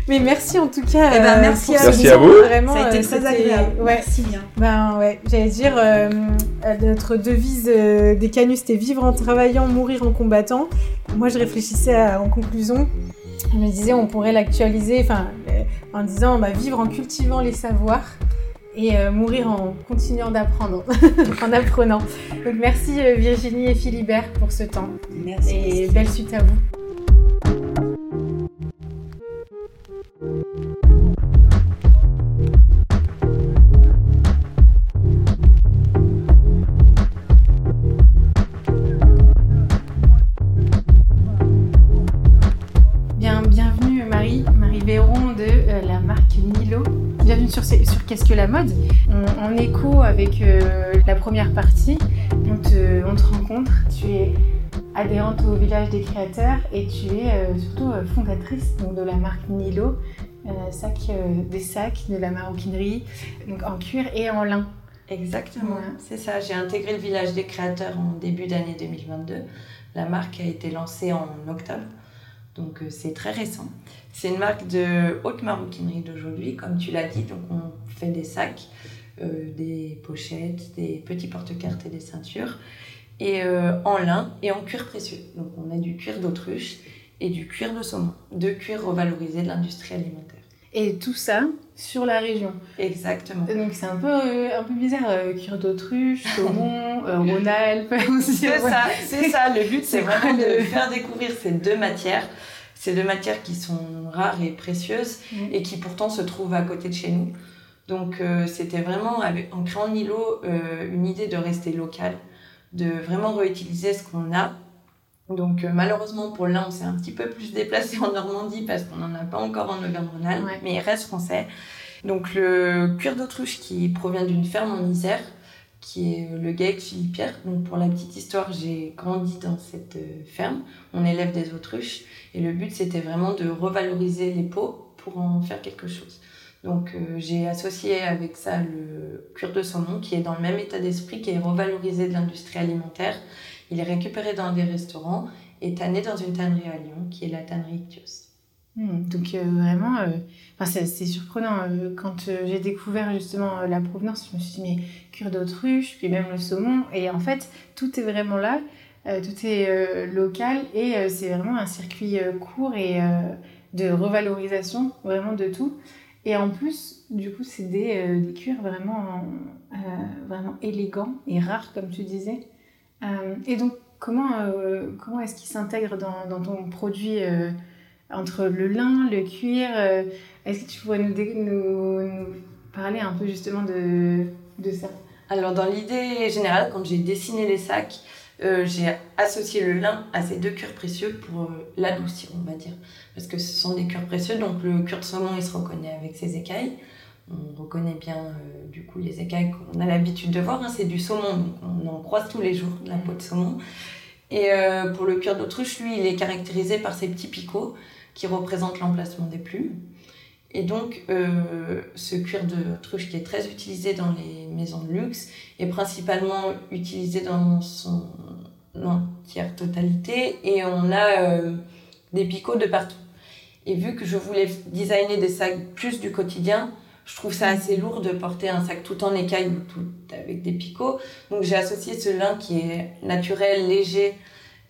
Mais merci en tout cas. Eh ben, euh, merci pour à Merci à vous. Vraiment, Ça a été euh, très agréable. Ouais. Merci bien. Ben ouais, j'allais dire, euh, euh, notre devise euh, des canus, c'était vivre en travaillant, mourir en combattant. Moi, je réfléchissais à- en conclusion. Je me disais, on pourrait l'actualiser enfin, euh, en disant bah, vivre en cultivant les savoirs et euh, mourir en continuant d'apprendre, en apprenant. Donc merci euh, Virginie et Philibert pour ce temps Merci. et belle suite à vous. Qu'est-ce que la mode? En écho avec euh, la première partie, on te, on te rencontre. Tu es adhérente au village des créateurs et tu es euh, surtout euh, fondatrice de la marque Nilo, euh, sac, euh, des sacs, de la maroquinerie, donc en cuir et en lin. Exactement, Ouais. c'est ça. J'ai intégré le village des créateurs en début d'année 2022. La marque a été lancée en octobre, donc euh, c'est très récent. C'est une marque de haute maroquinerie d'aujourd'hui, comme tu l'as dit. Donc on fait des sacs, euh, des pochettes, des petits porte-cartes et des ceintures, et euh, en lin et en cuir précieux. Donc on a du cuir d'autruche et du cuir de saumon, deux cuirs revalorisés de l'industrie alimentaire. Et tout ça sur la région. Exactement. Donc c'est un peu, euh, un peu bizarre, euh, cuir d'autruche, saumon, euh, Rhône-Alpes aussi. C'est ouais. ça, c'est ça. Le but, c'est vraiment de faire découvrir ces deux matières. Ces deux matières qui sont rares et précieuses Mm. et qui pourtant se trouvent à côté de chez nous. Donc euh, c'était vraiment, avec- en créant Nilo, euh, une idée de rester local, de vraiment réutiliser ce qu'on a. Donc euh, malheureusement pour l'un, on s'est un petit peu plus déplacé en Normandie parce qu'on n'en a pas encore en Auvergne-Rhône-Alpes, Ouais. mais il reste français. Donc le cuir d'autruche qui provient d'une ferme en Isère, qui est le GAEC Philippe-Pierre. Donc pour la petite histoire, j'ai grandi dans cette euh, ferme. On élève des autruches et le but c'était vraiment de revaloriser les peaux pour en faire quelque chose. Donc euh, j'ai associé avec ça le cuir de saumon qui est dans le même état d'esprit, qui est revalorisé de l'industrie alimentaire. Il est récupéré dans des restaurants et tanné dans une tannerie à Lyon qui est la tannerie Ictios. Hmm, donc euh, vraiment, euh, c'est surprenant. euh, quand j'ai découvert justement la provenance, je me suis dit mais cuir d'autruche, puis même le saumon. Et en fait, tout est vraiment là, tout est local et c'est vraiment un circuit court et de revalorisation vraiment de tout. Et en plus, du coup, c'est des, des cuirs vraiment, vraiment élégants et rares, comme tu disais. Euh, et donc, comment, euh, comment est-ce qu'ils s'intègrent dans, ton produit euh, entre le lin, le cuir Est-ce que tu pourrais nous, parler un peu justement de, ça? Alors dans l'idée générale, quand j'ai dessiné les sacs, j'ai associé le lin à ces deux cuirs précieux pour euh, l'adoucir, on va dire. Parce que ce sont des cuirs précieux, donc le cuir de saumon, il se reconnaît avec ses écailles. On reconnaît bien euh, du coup les écailles qu'on a l'habitude de voir, hein, c'est du saumon, on en croise tous les jours, de la peau de saumon. Et euh, pour le cuir d'autruche, lui, il est caractérisé par ses petits picots qui représentent l'emplacement des plumes. Et donc, euh, ce cuir d'autruche qui est très utilisé dans les maisons de luxe est principalement utilisé dans son entière totalité et on a des picots de partout. Et vu que je voulais designer des sacs plus du quotidien, je trouve ça assez lourd de porter un sac tout en écaille ou tout avec des picots. Donc j'ai associé ce lin qui est naturel, léger,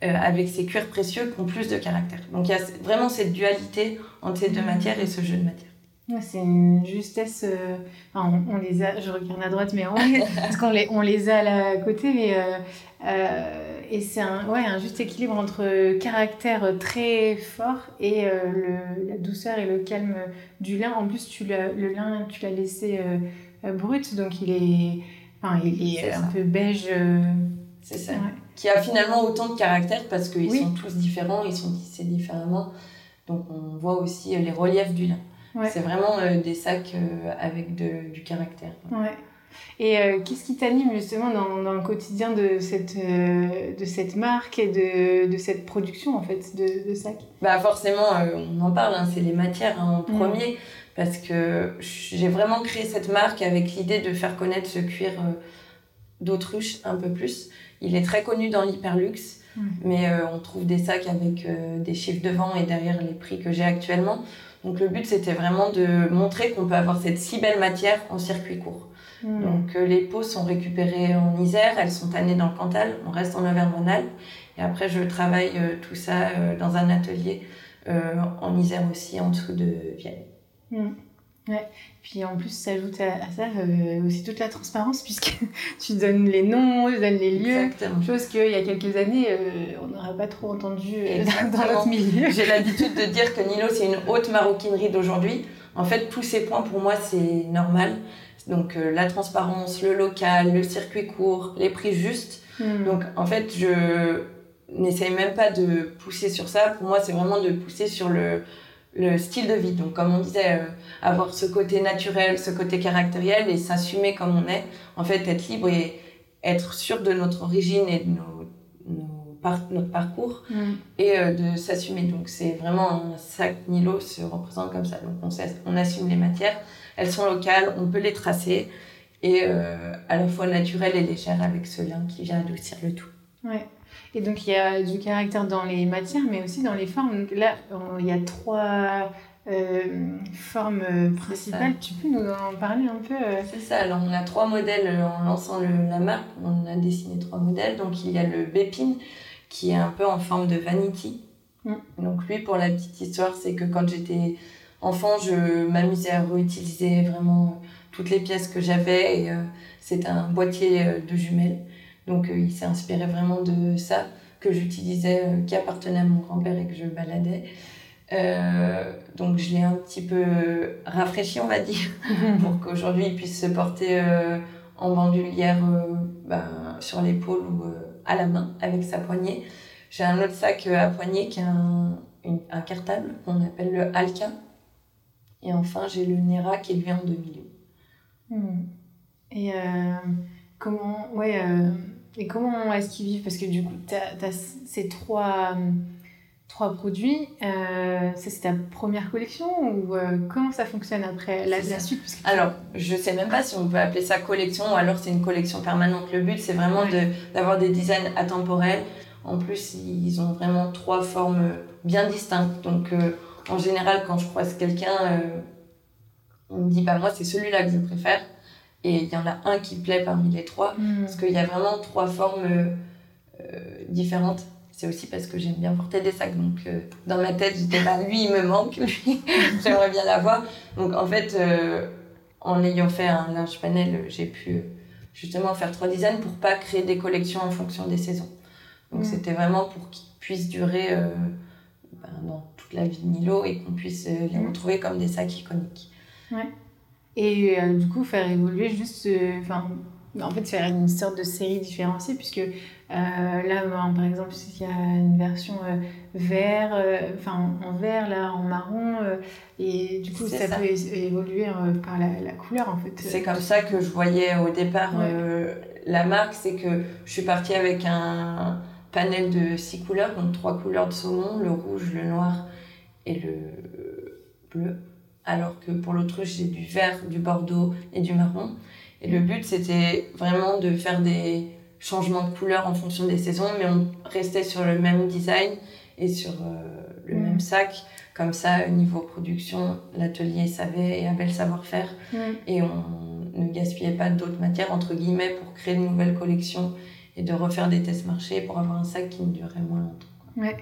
euh, avec ces cuirs précieux qui ont plus de caractère. Donc il y a vraiment cette dualité entre ces deux matières et ce jeu de matière. Ouais, C'est une justesse. euh, enfin, on, on les a, je regarde à droite, mais on, parce qu'on les, on les a là à côté, mais euh, et c'est un, ouais, un juste équilibre entre caractère très fort et euh, le, la douceur et le calme du lin. En plus, tu le lin, tu l'as laissé euh, euh, brut, donc il est, enfin, il est un ça. peu beige. euh, C'est ça. ouais. Qui a finalement autant de caractère parce qu'ils Oui. sont tous différents, ils sont tissés différemment. Donc on voit aussi euh, les reliefs du lin. C'est vraiment euh, des sacs euh, avec de, du caractère. Ouais. Et euh, qu'est-ce qui t'anime justement dans, dans, le quotidien de cette, de cette marque et de, de, cette production en fait de, de sacs bah Forcément, on en parle, hein, c'est les matières hein, en premier, parce que j'ai vraiment créé cette marque avec l'idée de faire connaître ce cuir d'autruche un peu plus. Il est très connu dans l'hyperluxe, mm. mais on trouve des sacs avec des chiffres devant et derrière les prix que j'ai actuellement. Donc le but, c'était vraiment de montrer qu'on peut avoir cette si belle matière en circuit court. Hmm. Donc euh, les peaux sont récupérées en Isère, elles sont tannées dans le Cantal, on reste en Auvergne-Rhône-Alpes. Et après, je travaille euh, tout ça euh, dans un atelier en Isère aussi, en dessous de Vienne. Hmm. Ouais. Puis en plus, s'ajoute à, à, ça euh, aussi toute la transparence, puisque tu donnes les noms, tu donnes les lieux. Exactement. Chose qu'il y a quelques années, euh, on n'aurait pas trop entendu euh, dans notre milieu. J'ai l'habitude de dire que Nilo, c'est une haute maroquinerie d'aujourd'hui. En fait, tous ces points, pour moi, c'est normal. Donc, la transparence, le local, le circuit court, les prix justes. Hmm. Donc, en fait, je n'essaye même pas de pousser sur ça. Pour moi, c'est vraiment de pousser sur le le style de vie. Donc, comme on disait, euh, avoir ce côté naturel, ce côté caractériel et s'assumer comme on est. En fait, être libre et être sûr de notre origine et de nos, notre parcours mm. et euh, de s'assumer. Donc, c'est vraiment un sac Nilo se représente comme ça. Donc, on, on assume les matières. Elles sont locales, on peut les tracer et euh, à la fois naturelles et légères avec ce lin qui vient adoucir le tout. Ouais. Et donc, il y a du caractère dans les matières, mais aussi dans les formes. Donc là, il y a trois euh, formes euh, principales. Tu peux nous en parler un peu? C'est ça. Alors, on a trois modèles en lançant le, la marque. On a dessiné trois modèles. Donc, il y a le Bépine, qui est un peu en forme de vanity. Mm. Donc, lui, pour la petite histoire, c'est que quand j'étais enfant, je m'amusais à réutiliser vraiment toutes les pièces que j'avais. Et c'est un boîtier de jumelles. Donc euh, il s'est inspiré vraiment de ça que j'utilisais, euh, qui appartenait à mon grand-père et que je baladais. Euh, donc je l'ai un petit peu rafraîchi, on va dire, pour qu'aujourd'hui il puisse se porter en bandoulière ben, sur l'épaule ou à la main avec sa poignée. J'ai un autre sac à poignée qui est un, un cartable qu'on appelle le Alka. Et enfin j'ai le Nera qui est lui en demi hmm. Et comment, ouais, et comment est-ce qu'ils vivent? Parce que du coup, tu as, ces trois, trois produits. Euh, ça, c'est ta première collection ou euh, comment ça fonctionne après la, suite? Alors, je sais même pas si on peut appeler ça collection ou alors c'est une collection permanente. Le but, c'est vraiment d'avoir des designs atemporels. En plus, ils ont vraiment trois formes bien distinctes. Donc, euh, en général, quand je croise quelqu'un, on me dit, bah, moi, c'est celui-là que je préfère. Et il y en a un qui plaît parmi les trois, hmm. parce qu'il y a vraiment trois formes euh, différentes. C'est aussi parce que j'aime bien porter des sacs. Donc, euh, dans ma tête, j'étais là, lui, il me manque, lui, j'aimerais bien l'avoir. Donc, en fait, euh, en ayant fait un linge panel, j'ai pu justement faire trois designs pour pas créer des collections en fonction des saisons. Donc, hmm. c'était vraiment pour qu'ils puissent durer ben, dans toute la vie de Milo et qu'on puisse les hmm. retrouver comme des sacs iconiques. Ouais. Et euh, du coup, faire évoluer juste. Euh, enfin, en fait, faire une sorte de série différenciée, puisque euh, là, par exemple, il y a une version vert, enfin en vert, là, en marron, et du coup, ça, peut évoluer par la, couleur, en fait. C'est comme ça que je voyais au départ la marque, c'est que je suis partie avec un panel de six couleurs, donc trois couleurs de saumon, le rouge, le noir et le bleu alors que pour l'autruche, j'ai du vert, du bordeaux et du marron. Et le but, c'était vraiment de faire des changements de couleur en fonction des saisons, mais on restait sur le même design et sur euh, le même sac. Comme ça, au niveau production, l'atelier savait et avait le savoir-faire. Et on ne gaspillait pas d'autres matières, entre guillemets, pour créer de nouvelles collections et de refaire des tests marchés pour avoir un sac qui ne durait moins longtemps. Ouais.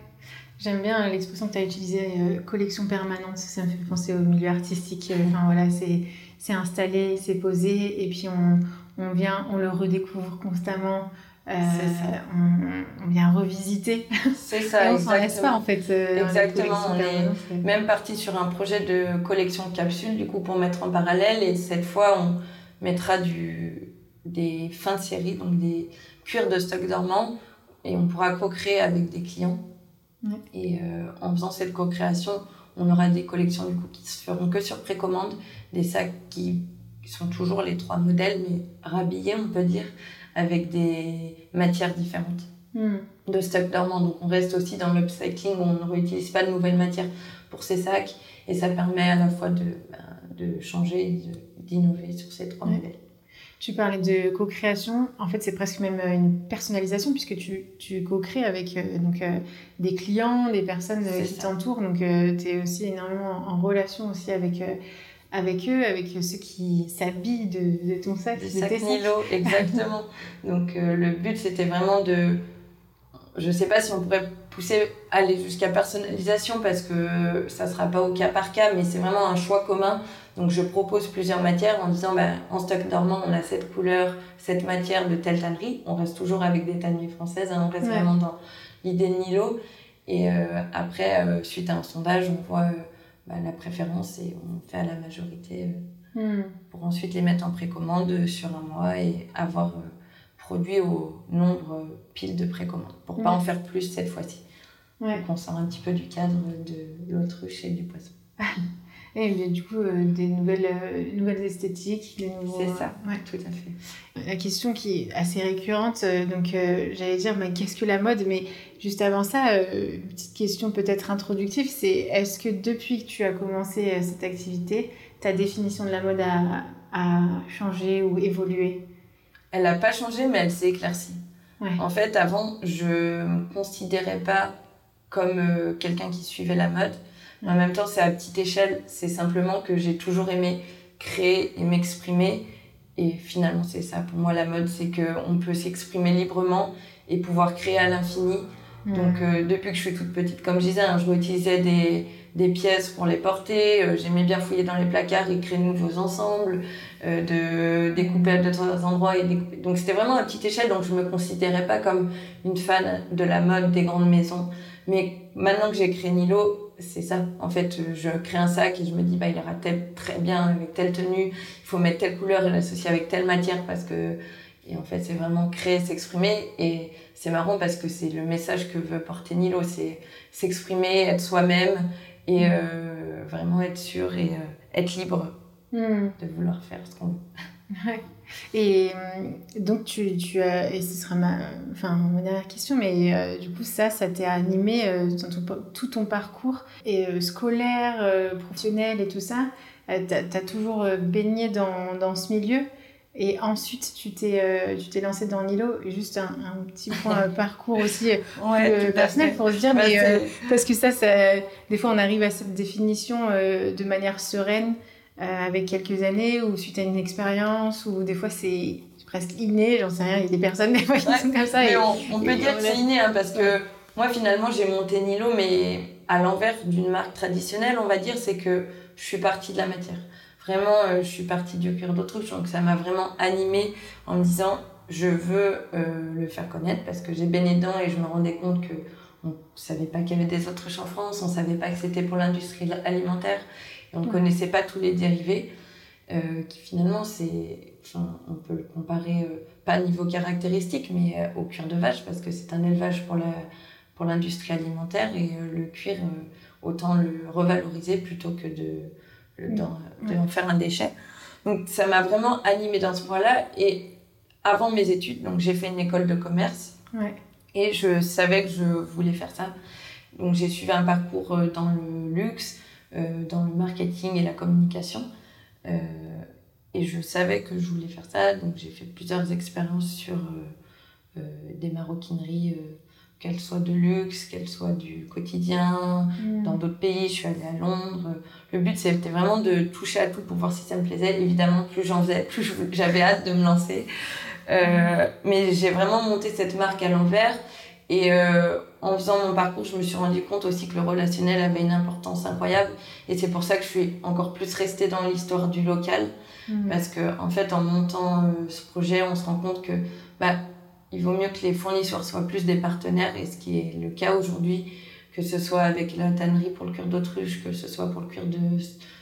J'aime bien l'expression que tu as utilisée, euh, collection permanente, ça me fait penser au milieu artistique. Euh, enfin voilà, c'est installé, c'est posé, et puis on, on, vient, on le redécouvre constamment. Euh, on, on, vient revisiter. C'est ça, on s'en laisse pas en fait. exactement, on est même parti sur un projet de collection de capsules, du coup, pour mettre en parallèle, et cette fois, on mettra du, des fins de série, donc des cuirs de stock dormant, et on pourra co-créer avec des clients. Et euh, en faisant cette co-création, on aura des collections du coup qui se feront que sur précommande, des sacs qui sont toujours les trois modèles, mais rhabillés, on peut dire, avec des matières différentes hmm. de stock dormant. Donc on reste aussi dans l'upcycling, on ne réutilise pas de nouvelles matières pour ces sacs, et ça permet à la fois de, ben, de changer, d'innover sur ces trois modèles. Tu parlais de co-création. En fait, c'est presque même euh, une personnalisation puisque tu, tu co-crées avec euh, donc, euh, des clients, des personnes qui t'entourent. Donc, tu es aussi énormément en relation aussi avec, avec eux, avec ceux qui s'habillent de, de, ton sac. Du sac Nilo, exactement. donc, le but, c'était vraiment de... Je sais pas si on pourrait pousser aller jusqu'à personnalisation parce que ça sera pas au cas par cas, mais c'est vraiment un choix commun donc je propose plusieurs matières en disant ben, en stock dormant on a cette couleur, cette matière de telle tannerie. On reste toujours avec des tanneries françaises, hein, on reste vraiment dans l'idée de Nilo. Et euh, après, euh, suite à un sondage, on voit euh, ben, la préférence et on fait à la majorité hmm. pour ensuite les mettre en précommande sur un mois et avoir produit au nombre pile de précommande pour pas en faire plus cette fois-ci. Ouais. Donc on sort un petit peu du cadre de l'autruche et du poisson. Et du coup, euh, des nouvelles, euh, nouvelles esthétiques, des nouveaux... C'est ça, ouais, tout à fait. La question qui est assez récurrente, euh, donc j'allais dire, mais qu'est-ce que la mode? Mais juste avant ça, une petite question peut-être introductive, c'est est-ce que depuis que tu as commencé cette activité, ta définition de la mode a, a changé ou évolué? Elle n'a pas changé, mais elle s'est éclaircie. En fait, avant, je ne me considérais pas comme quelqu'un qui suivait la mode. En même temps, c'est à petite échelle. C'est simplement que j'ai toujours aimé créer et m'exprimer. Et finalement, c'est ça. Pour moi, la mode, c'est qu'on peut s'exprimer librement et pouvoir créer à l'infini. Donc, euh, depuis que je suis toute petite, comme je disais, hein, je réutilisais des, des, pièces pour les porter. Euh, j'aimais bien fouiller dans les placards et créer de nouveaux ensembles, euh, de découper à d'autres endroits. Et Donc, c'était vraiment à petite échelle. Donc, je ne me considérais pas comme une fan de la mode des grandes maisons. Mais maintenant que j'ai créé Nilo, c'est ça. En fait, je crée un sac et je me dis, bah, il ira très bien avec telle tenue, il faut mettre telle couleur et l'associer avec telle matière parce que. Et en fait, c'est vraiment créer, s'exprimer. Et c'est marrant parce que c'est le message que veut porter Nilo c'est s'exprimer, être soi-même et euh, vraiment être sûr et euh, être libre hmm. de vouloir faire ce qu'on veut. Et euh, donc, tu, tu as, et ce sera ma, enfin, mon dernière question, mais euh, du coup, ça, ça t'a animé euh, dans tout ton parcours et scolaire, professionnel et tout ça. tu as, toujours baigné dans, dans, ce milieu. Et ensuite, tu t'es tu t'es lancé dans Nilo. Juste un, un petit point parcours aussi personnel pour se dire, bah, mais, parce que ça, ça, des fois, on arrive à cette définition de manière sereine. Euh, avec quelques années ou suite à une expérience ou des fois c'est presque inné, j'en sais rien, il y a des personnes des fois qui sont comme ça. Mais on, peut dire que c'est inné hein, parce que moi finalement j'ai monté Nilo mais à l'envers d'une marque traditionnelle on va dire c'est que je suis partie de la matière. Vraiment euh, je suis partie du cœur d'autruche donc ça m'a vraiment animée en me disant je veux euh, le faire connaître parce que j'ai baigné dedans et je me rendais compte que on savait pas qu'il y avait des autruches en France, on savait pas que c'était pour l'industrie alimentaire on ne connaissait pas tous les dérivés, euh, qui finalement, c'est, enfin, on peut le comparer, euh, pas niveau caractéristique, mais euh, au cuir de vache, parce que c'est un élevage pour, la, pour l'industrie alimentaire, et le cuir, autant le revaloriser plutôt que de, de, en faire un déchet. Donc ça m'a vraiment animée dans ce point-là, et avant mes études, donc j'ai fait une école de commerce, et je savais que je voulais faire ça. Donc j'ai suivi un parcours dans le luxe, euh, dans le marketing et la communication. Euh, et je savais que je voulais faire ça, donc j'ai fait plusieurs expériences sur euh, des maroquineries qu'elles soient de luxe, qu'elles soient du quotidien, mm. dans d'autres pays. Je suis allée à Londres. Le but, c'était vraiment de toucher à tout pour voir si ça me plaisait. Évidemment, plus j'en faisais, plus j'avais hâte de me lancer. Euh, mais j'ai vraiment monté cette marque à l'envers. Et euh, en faisant mon parcours, je me suis rendu compte aussi que le relationnel avait une importance incroyable. Et c'est pour ça que je suis encore plus restée dans l'histoire du local. Mhm. Parce que, en fait, en montant euh, ce projet, on se rend compte que bah, il vaut mieux que les fournisseurs soient plus des partenaires. Et ce qui est le cas aujourd'hui, que ce soit avec la tannerie pour le cuir d'autruche, que ce soit pour le cuir de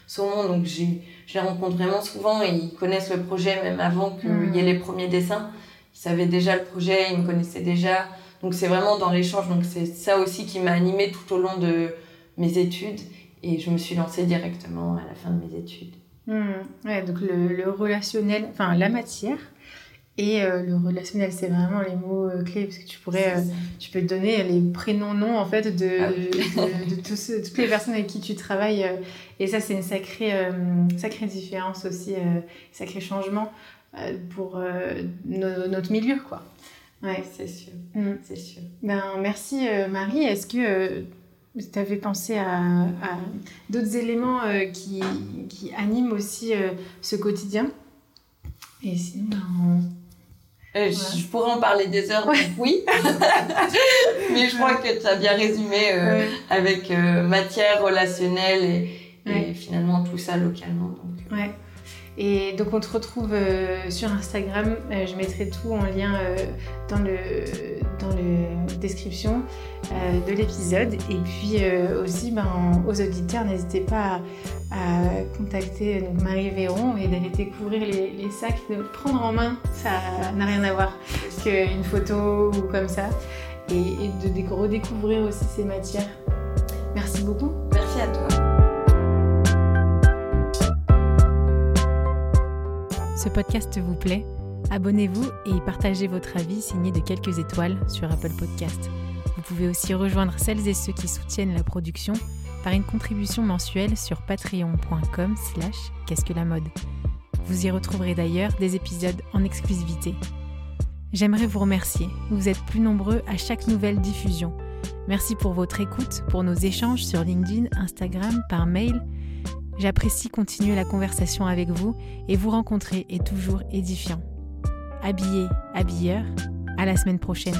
saumon. Donc, je les rencontre vraiment souvent et ils connaissent le projet même avant qu'il y ait les premiers dessins. Ils savaient déjà le projet, ils me connaissaient déjà. Donc c'est vraiment dans l'échange. Donc c'est ça aussi qui m'a animée tout au long de mes études. et je me suis lancée directement à la fin de mes études. Hmm. Ouais, donc le, relationnel, enfin la matière et euh, le relationnel, c'est vraiment les mots euh, clés parce que tu pourrais, euh, tu peux donner les prénoms, noms en fait de, ah de, toutes les personnes avec qui tu travailles et ça c'est une sacrée, sacrée différence aussi, sacré changement pour notre milieu quoi. Ouais, c'est sûr, hmm. c'est sûr. Ben merci Marie. Est-ce que tu avais pensé à, d'autres éléments euh, qui, qui, animent aussi euh, ce quotidien? Et sinon, ben, euh, Je pourrais en parler des heures, oui. Mais je crois que tu as bien résumé avec matière relationnelle et, et, finalement tout ça localement. Donc, ouais. Et donc on te retrouve euh, sur Instagram, euh, je mettrai tout en lien euh, dans, le, dans la description de l'épisode. Et puis aussi ben, aux auditeurs, n'hésitez pas à, contacter Marie Véron et d'aller découvrir les, sacs, de prendre en main, ça n'a rien à voir qu'une photo ou comme ça. Et de redécouvrir aussi ces matières. Merci beaucoup. Merci à toi. Ce podcast vous plaît, abonnez-vous et partagez votre avis signé de quelques étoiles sur Apple Podcast. Vous pouvez aussi rejoindre celles et ceux qui soutiennent la production par une contribution mensuelle sur patreon.com slash qu'est-ce que la mode. Vous y retrouverez d'ailleurs des épisodes en exclusivité. J'aimerais vous remercier. Vous êtes plus nombreux à chaque nouvelle diffusion. Merci pour votre écoute, pour nos échanges sur LinkedIn, Instagram, par mail J'apprécie continuer la conversation avec vous et vous rencontrer est toujours édifiant. Habillé, habilleur, à la semaine prochaine.